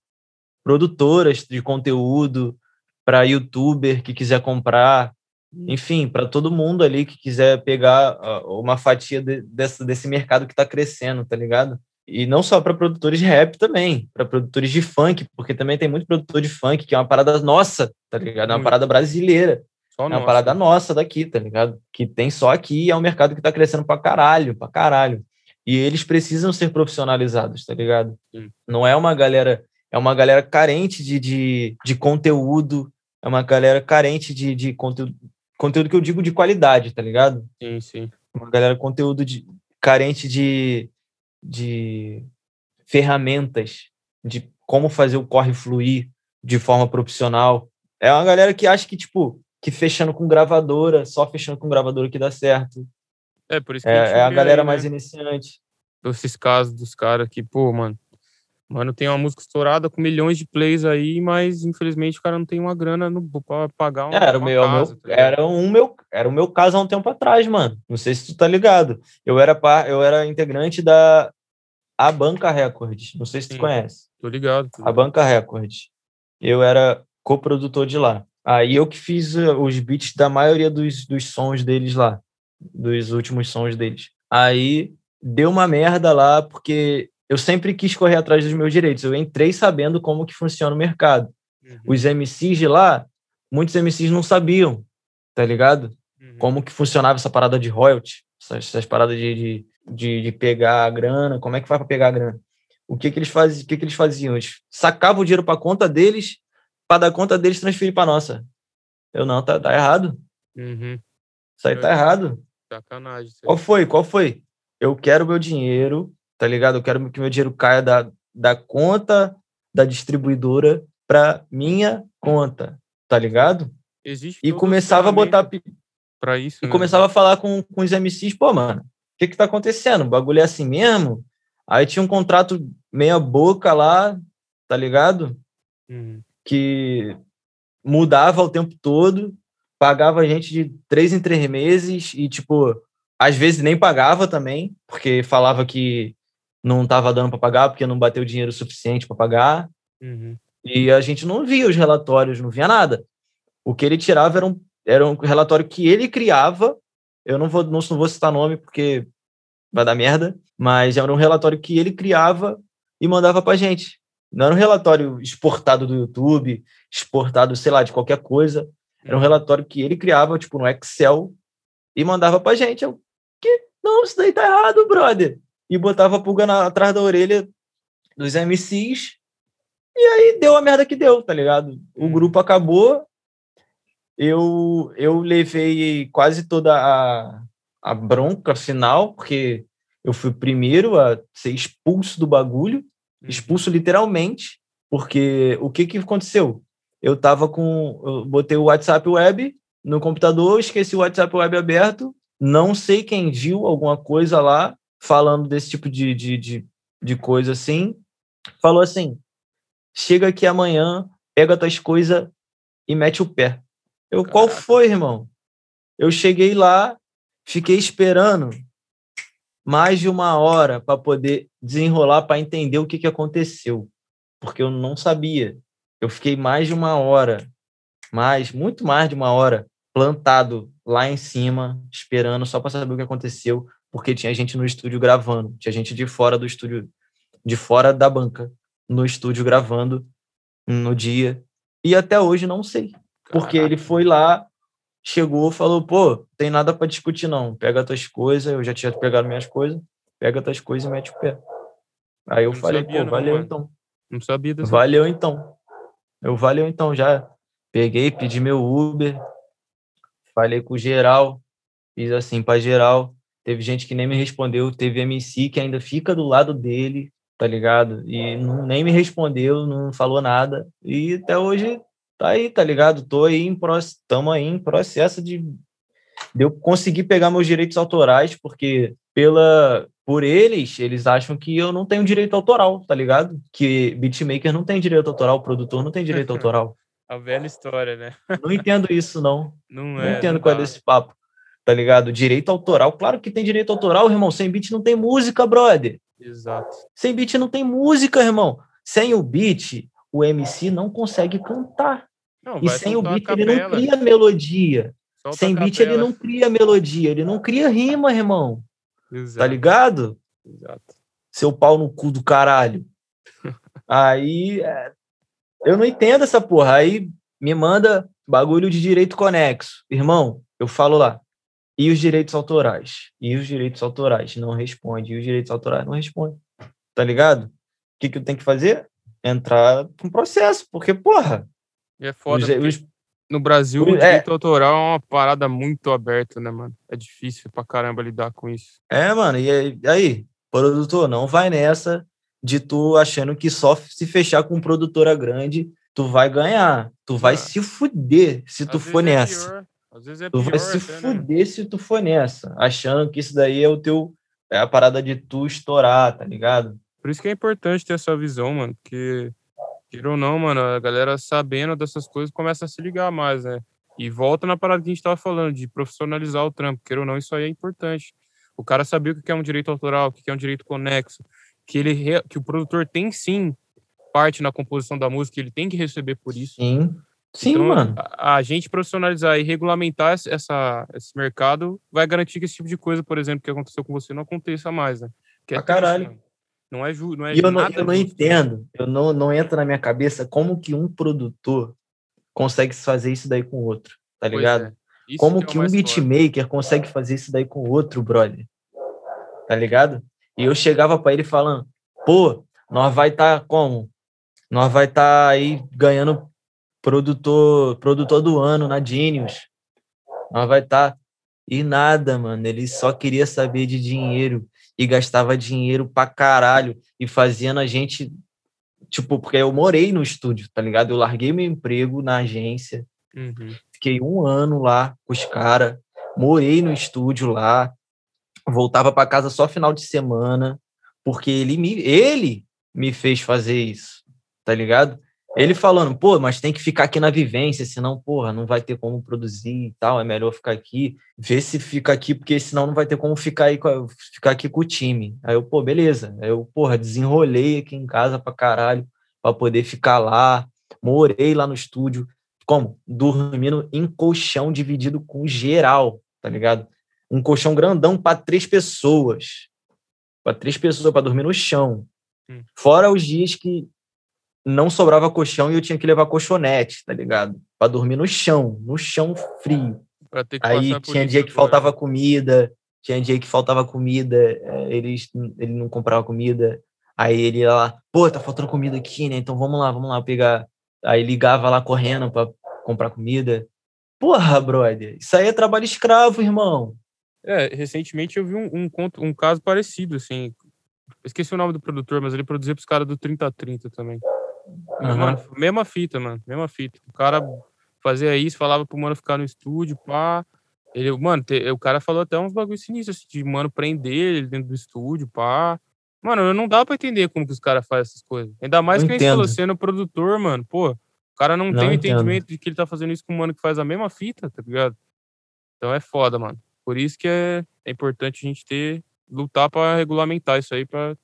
produtoras de conteúdo, para youtuber que quiser comprar. Enfim, para todo mundo ali que quiser pegar uma fatia de, desse, desse mercado que está crescendo, tá ligado? E não só para produtores de rap também, para produtores de funk, porque também tem muito produtor de funk que é uma parada nossa, tá ligado? É uma parada brasileira. Só é uma parada nossa daqui, tá ligado? Que tem só aqui e é um mercado que tá crescendo pra caralho, pra caralho. E eles precisam ser profissionalizados, tá ligado? Sim. Não é uma galera, é uma galera carente de, de, de conteúdo, é uma galera carente de, de conteúdo, conteúdo que eu digo de qualidade, tá ligado? Sim, sim. Uma galera conteúdo de, carente de, de ferramentas, de como fazer o corre fluir de forma profissional. É uma galera que acha que, tipo, que fechando com gravadora, só fechando com gravadora que dá certo. É, por isso que é, a, é a galera aí, mais né? iniciante. Esses casos dos caras que, pô, mano, mano, tem uma música estourada com milhões de plays aí, mas infelizmente o cara não tem uma grana no, pra pagar uma, era, uma meu, casa, meu, tá era, um meu, era o meu caso há um tempo atrás, mano. Não sei se tu tá ligado. Eu era, eu era integrante da A Banca Records. Não sei se tu Sim, conhece. Tô ligado, tô ligado. A Banca Records. Eu era coprodutor de lá. Aí eu que fiz eh, os beats da maioria dos, dos sons deles lá, dos últimos sons deles. Aí deu uma merda lá, porque eu sempre quis correr atrás dos meus direitos. Eu entrei sabendo como que funciona o mercado. Uhum. Os MCs de lá, muitos MCs não sabiam, tá ligado? Uhum. Como que funcionava essa parada de royalty, essas, essas paradas de, de, de, de, pegar a grana, como é que faz para pegar a grana? O que que eles faziam? O que que eles faziam? Eles sacavam o dinheiro para conta deles para dar conta deles transferir para nossa. Eu não, tá, tá errado. Uhum. Isso aí tá errado. Sacanagem. Qual foi? Qual foi? Eu quero meu dinheiro, tá ligado? Eu quero que meu dinheiro caia da, da conta da distribuidora para minha conta, tá ligado? Existe e começava a botar para isso. E né? começava a falar com, com os MCs, pô, mano, o que que tá acontecendo? O bagulho é assim mesmo? Aí tinha um contrato meia boca lá, tá ligado? Uhum que mudava o tempo todo, pagava a gente de três em três meses e, tipo, às vezes nem pagava também, porque falava que não estava dando para pagar, porque não bateu dinheiro suficiente para pagar. Uhum. E a gente não via os relatórios, não via nada. O que ele tirava era um, era um relatório que ele criava. Eu não vou, não, não vou citar nome porque vai dar merda, mas era um relatório que ele criava e mandava para gente. Não era um relatório exportado do YouTube, exportado, sei lá, de qualquer coisa. Era um relatório que ele criava, tipo, no Excel e mandava pra gente. Eu, que? Não, isso daí tá errado, brother. E botava a pulga na, atrás da orelha dos MCs. E aí deu a merda que deu, tá ligado? O uhum. grupo acabou. Eu, eu levei quase toda a, a bronca final, porque eu fui o primeiro a ser expulso do bagulho. Expulso literalmente, porque o que, que aconteceu? Eu tava com. Eu botei o WhatsApp web no computador, esqueci o WhatsApp web aberto, não sei quem viu alguma coisa lá falando desse tipo de, de, de, de coisa assim. Falou assim: chega aqui amanhã, pega tuas coisas e mete o pé. Eu, qual foi, irmão? Eu cheguei lá, fiquei esperando mais de uma hora para poder desenrolar, para entender o que, que aconteceu, porque eu não sabia. Eu fiquei mais de uma hora, mais, muito mais de uma hora, plantado lá em cima, esperando só para saber o que aconteceu, porque tinha gente no estúdio gravando, tinha gente de fora do estúdio, de fora da banca, no estúdio gravando no dia. E até hoje não sei, porque ele foi lá, chegou, falou: pô, tem nada para discutir não, pega tuas coisas, eu já tinha pegado minhas coisas, pega tuas coisas e mete o pé. Aí eu não falei: sabia, pô, não, valeu mano. então. Não sabia dessa Valeu então. Eu valeu então já. Peguei, pedi meu Uber, falei com geral, fiz assim para geral. Teve gente que nem me respondeu, teve MC que ainda fica do lado dele, tá ligado? E não, nem me respondeu, não falou nada. E até hoje tá aí, tá ligado? Tô aí em estamos aí em processo de, de eu conseguir pegar meus direitos autorais, porque pela por eles, eles acham que eu não tenho direito autoral, tá ligado? Que beatmaker não tem direito autoral, produtor não tem direito [laughs] autoral. A velha história, né? não entendo isso, não. [laughs] Não, não é, entendo não qual é desse papo. Tá ligado? Direito autoral. Claro que tem direito autoral, irmão. Sem beat não tem música, brother. Exato. Sem beat não tem música, irmão. Sem o beat, o MC não consegue cantar. Não, e sem o beat ele não cria melodia. Solta sem beat ele não cria melodia, ele não cria rima, irmão. Tá Exato. Tá ligado? Exato. Seu pau no cu do caralho. [laughs] Aí é, eu não entendo essa porra. Aí me manda bagulho de direito conexo. Irmão, eu falo lá. E os direitos autorais? E os direitos autorais? Não responde. E os direitos autorais não responde. Tá ligado? O que, que eu tenho que fazer? Entrar com processo, porque, porra. E é foda. Os, os, no Brasil, o direito é, autoral é uma parada muito aberta, né, mano? É difícil pra caramba lidar com isso. É, mano. E aí, produtor, não vai nessa de tu achando que só se fechar com produtora grande, tu vai ganhar. Tu vai é. se fuder se tu for é nessa. Às é tu vai se até, né? fuder né? se tu for nessa, achando que isso daí é o teu. É a parada de tu estourar, tá ligado? Por isso que é importante ter essa visão, mano, porque, queira ou não, mano, a galera sabendo dessas coisas começa a se ligar mais, né? E volta na parada que a gente tava falando, de profissionalizar o trampo, queira ou não, isso aí é importante. O cara saber o que é um direito autoral, o que é um direito conexo, que, ele, que o produtor tem sim parte na composição da música, ele tem que receber por isso. Sim. Sim, então, mano. A, a, gente profissionalizar e regulamentar essa, esse mercado vai garantir que esse tipo de coisa, por exemplo, que aconteceu com você, não aconteça mais, né? Que é caralho. Triste, não é justo. Não é e eu não, eu não entendo, eu não, não entra na minha cabeça como que um produtor consegue fazer isso daí com o outro, tá ligado? É. Como que, é um beatmaker consegue fazer isso daí com o outro, brother? Tá ligado? E eu chegava para ele falando, pô, nós vai estar tá como? Nós vai estar tá aí ganhando produtor, produtor do ano na Genius. Nós vai estar. Tá... E nada, mano. Ele só queria saber de dinheiro e gastava dinheiro pra caralho e fazendo a gente. Tipo, porque eu morei no estúdio, tá ligado? Eu larguei meu emprego na agência, uhum. fiquei um ano lá com os caras, morei no estúdio lá, voltava para casa só final de semana, porque ele me, ele me fez fazer isso, tá ligado? Ele falando, pô, mas tem que ficar aqui na vivência, senão, porra, não vai ter como produzir e tal, é melhor ficar aqui, ver se fica aqui, porque senão não vai ter como ficar, aí, ficar aqui com o time. Aí eu, pô, beleza. Aí eu, porra, desenrolei aqui em casa pra caralho, pra poder ficar lá, morei lá no estúdio, como? Dormindo em colchão dividido com geral, tá ligado? Um colchão grandão para três pessoas. Para três pessoas para dormir no chão. Hum. Fora os dias que não sobrava colchão e eu tinha que levar colchonete, tá ligado? Para dormir no chão, no chão frio. Aí tinha dia que faltava comida, tinha dia que faltava comida, é, eles, ele não comprava comida. Aí ele ia lá, pô, tá faltando comida aqui, né? Então vamos lá, vamos lá pegar. Aí ligava lá correndo para comprar comida. Porra, brother, isso aí é trabalho escravo, irmão. É, recentemente eu vi um, um, um caso parecido, assim. Esqueci o nome do produtor, mas ele produzia pros caras do 3030 também. Uhum. Mano, mesma fita, mano. Mesma fita. O cara fazia isso, falava pro mano ficar no estúdio, pá. Ele, mano, te, o cara falou até uns bagulho sinistros, assim, de, mano, prender ele dentro do estúdio, pá. Mano, não dá pra entender como que os caras fazem essas coisas. Ainda mais não que a gente falou, sendo produtor, mano, pô. O cara não, Não tem o entendo. entendimento de que ele tá fazendo isso com um mano que faz a mesma fita, tá ligado? Então é foda, mano. Por isso que é, é importante a gente ter, lutar pra regulamentar isso aí. Pra...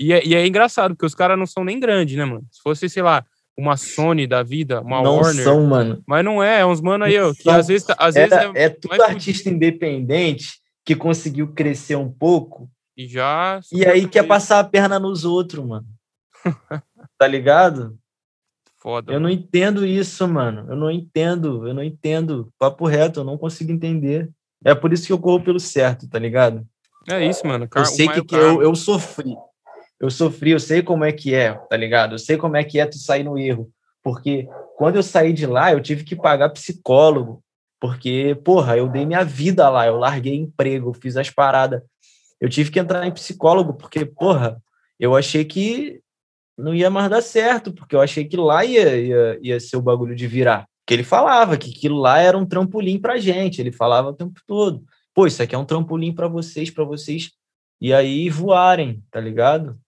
E, é, e é engraçado, porque os caras não são nem grandes, né, mano? Se fosse, sei lá, uma Sony da vida, uma não Warner. são, mano. Mas não é, é uns mano aí, ó, que às vezes, tá- às vezes Era- é, é tudo artista independente que conseguiu crescer um pouco e já. e aí quer passar a perna nos outros, mano. [laughs] tá ligado? Foda. Eu não mano. entendo isso, mano. Eu não entendo, eu não entendo. Papo reto, eu não consigo entender. É por isso que eu corro pelo certo, tá ligado? É isso, mano. Eu Car- sei o que, que eu, eu sofri. Eu sofri, eu sei como é que é, tá ligado? Eu sei como é que é tu sair no erro. Porque quando eu saí de lá, eu tive que pagar psicólogo. Porque, porra, eu dei minha vida lá, eu larguei emprego, fiz as paradas. Eu tive que entrar em psicólogo, porque, porra, eu achei que não ia mais dar certo, porque eu achei que lá ia, ia, ia ser o bagulho de virar. Porque ele falava que aquilo lá era um trampolim pra gente, ele falava o tempo todo. Pô, isso aqui é um trampolim pra vocês, pra vocês e aí voarem, tá ligado?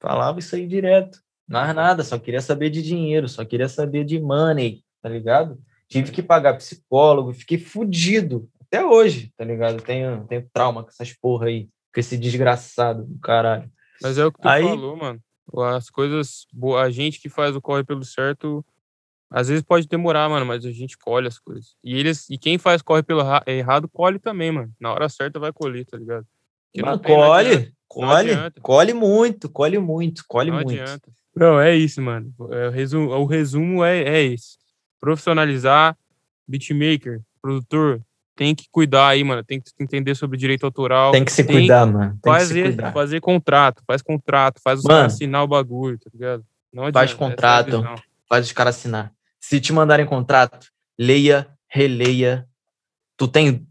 Falava isso aí direto. Mais nada, só queria saber de dinheiro, só queria saber de money, tá ligado? Tive que pagar psicólogo, fiquei fudido até hoje, tá ligado? Tenho, tenho trauma com essas porra aí, com esse desgraçado do caralho. Mas é o que tu Aí- falou, mano. As coisas. A gente que faz o corre pelo certo. Às vezes pode demorar, mano, mas a gente colhe as coisas. E eles e quem faz corre pelo ra- errado, colhe também, mano. Na hora certa vai colher, tá ligado? Porque Mas colhe, colhe, colhe muito, colhe muito, colhe Não muito. adianta. Não, é isso, mano. É, o, resumo, o resumo é, é esse. Profissionalizar, beatmaker, produtor, tem que cuidar aí, mano. Tem que entender sobre direito autoral. Tem que se Tem cuidar, mano. Tem que se fazer, cuidar. fazer contrato, faz contrato, faz os caras assinar o bagulho, tá ligado? Não adianta, faz é contrato. visão. faz os caras assinar. Se te mandarem contrato, leia, releia. Tu tem.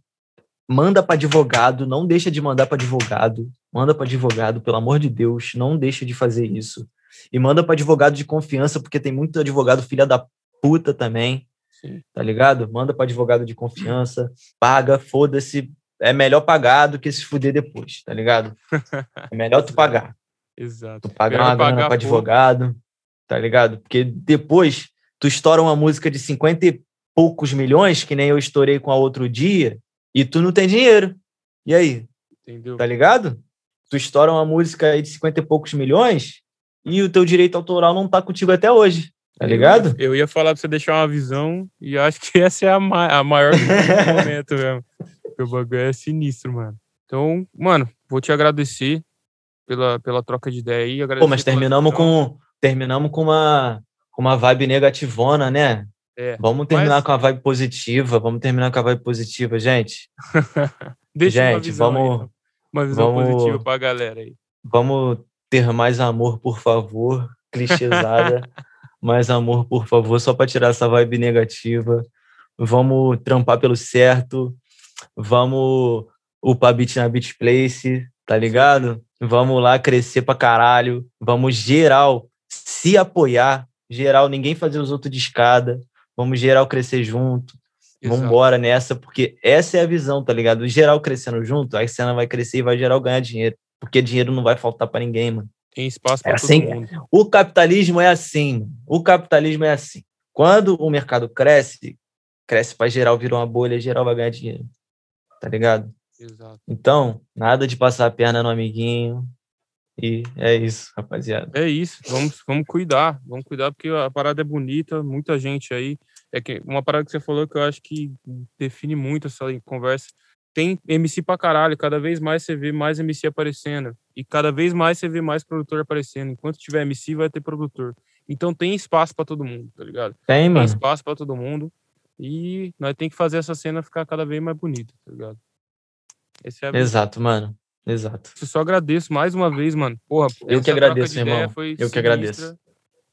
Manda para advogado, não deixa de mandar para advogado. Manda para advogado, pelo amor de Deus, não deixa de fazer isso. E manda para advogado de confiança, porque tem muito advogado filha da puta também, Sim. tá ligado? Manda para advogado de confiança, paga, foda-se. É melhor pagar do que se fuder depois, tá ligado? É melhor tu [laughs] pagar. Exato. Tu pagar uma grana pouco. advogado, tá ligado? Porque depois tu estoura uma música de 50 e poucos milhões, que nem eu estourei com a outro dia, e tu não tem dinheiro. E aí, Entendeu? tá ligado? Tu estoura uma música aí de 50 e poucos milhões e o teu direito autoral não tá contigo até hoje, tá Eu- ligado? Eu, ia falar pra você deixar uma visão e eu acho que [laughs] essa é a, ma a maior do [laughs] momento mesmo. Porque o bagulho é sinistro, mano. Então, mano, vou te agradecer pela, pela troca de ideia aí. Pô, mas terminamos com terminamos com uma com uma vibe negativona, né? É, Vamos terminar mas- com a vibe positiva, vamos terminar com a vibe positiva, gente. [laughs] Gente, visão aí, vamos- então. Uma visão vamos- positiva pra galera aí. Vamos ter mais amor, por favor. Clichêsada. [laughs] mais amor, por favor, só para tirar essa vibe negativa. Vamos trampar pelo certo. Vamos upar beat na Beat Place, tá ligado? Vamos lá crescer pra caralho. Vamos geral se apoiar. Geral, ninguém fazer os outros de escada. Vamos geral crescer junto. Vamos Exato. embora nessa, porque essa é a visão, tá ligado? Geral crescendo junto, a cena vai crescer e vai geral ganhar dinheiro. Porque dinheiro não vai faltar pra ninguém, mano. Tem espaço pra É todo assim, mundo. O capitalismo é assim. mano. O capitalismo é assim. Quando o mercado cresce, cresce para geral, virou uma bolha, geral vai ganhar dinheiro. Tá ligado? Exato. Então, nada de passar a perna no amiguinho. E é isso, rapaziada. É isso, vamos, vamos cuidar, vamos cuidar porque a parada é bonita, muita gente aí. É que uma parada que você falou que eu acho que define muito essa conversa. Tem MC pra caralho, cada vez mais você vê mais MC aparecendo. E cada vez mais você vê mais produtor aparecendo. Enquanto tiver MC, vai ter produtor. Então tem espaço pra todo mundo, tá ligado? Tem, Tem mano. espaço pra todo mundo. E nós tem que fazer essa cena ficar cada vez mais bonita, tá ligado? Esse é. Exato, mano. Exato. Eu só agradeço mais uma vez, mano. Porra, Eu que agradeço, irmão. Eu que sinistra. agradeço.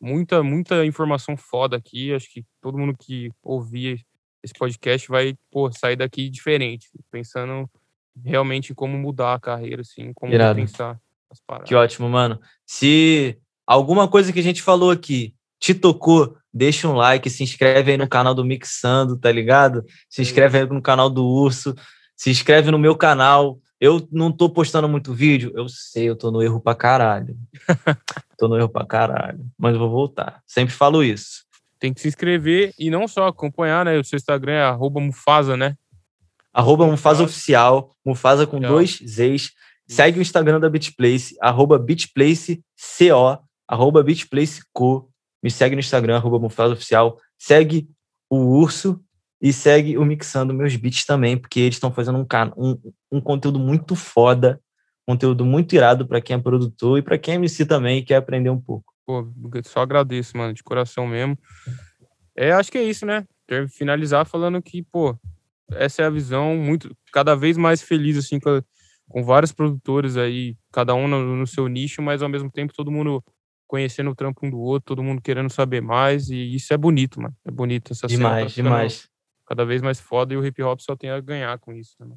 Muita, muita informação foda aqui. Acho que todo mundo que ouvir esse podcast vai, pô, sair daqui diferente, pensando realmente em como mudar a carreira, assim, como Irado. pensar as paradas. Que ótimo, mano. Se alguma coisa que a gente falou aqui te tocou, deixa um like, se inscreve aí no canal do Mixando, tá ligado? Se inscreve aí no canal do Urso, se inscreve no meu canal. Eu não tô postando muito vídeo, eu sei, eu tô no erro pra caralho. [laughs] tô no erro pra caralho, mas vou voltar. Sempre falo isso. tem que se inscrever e não só acompanhar, né? O seu Instagram é arroba Mufasa, né? Arroba Mufasa Oficial, Mufasa com dois Zs. Segue o Instagram da BitPlace, arroba BitPlaceCO, arroba BitPlaceCo. Me segue no Instagram, arroba Mufasa Oficial. Segue o Urso e segue o Mixando Meus Beats também, porque eles estão fazendo um, um, um conteúdo muito foda, conteúdo muito irado para quem é produtor e para quem é MC também e quer aprender um pouco. Pô, só agradeço, mano, de coração mesmo. É, acho que é isso, né? Quero finalizar falando que, pô, essa é a visão muito, cada vez mais feliz, assim, com, com vários produtores aí, cada um no, no, seu nicho, mas ao mesmo tempo todo mundo conhecendo o trampo um do outro, todo mundo querendo saber mais, e isso é bonito, mano. É bonito essa Demais, tá demais. Cada vez mais foda e o hip hop só tem a ganhar com isso, né?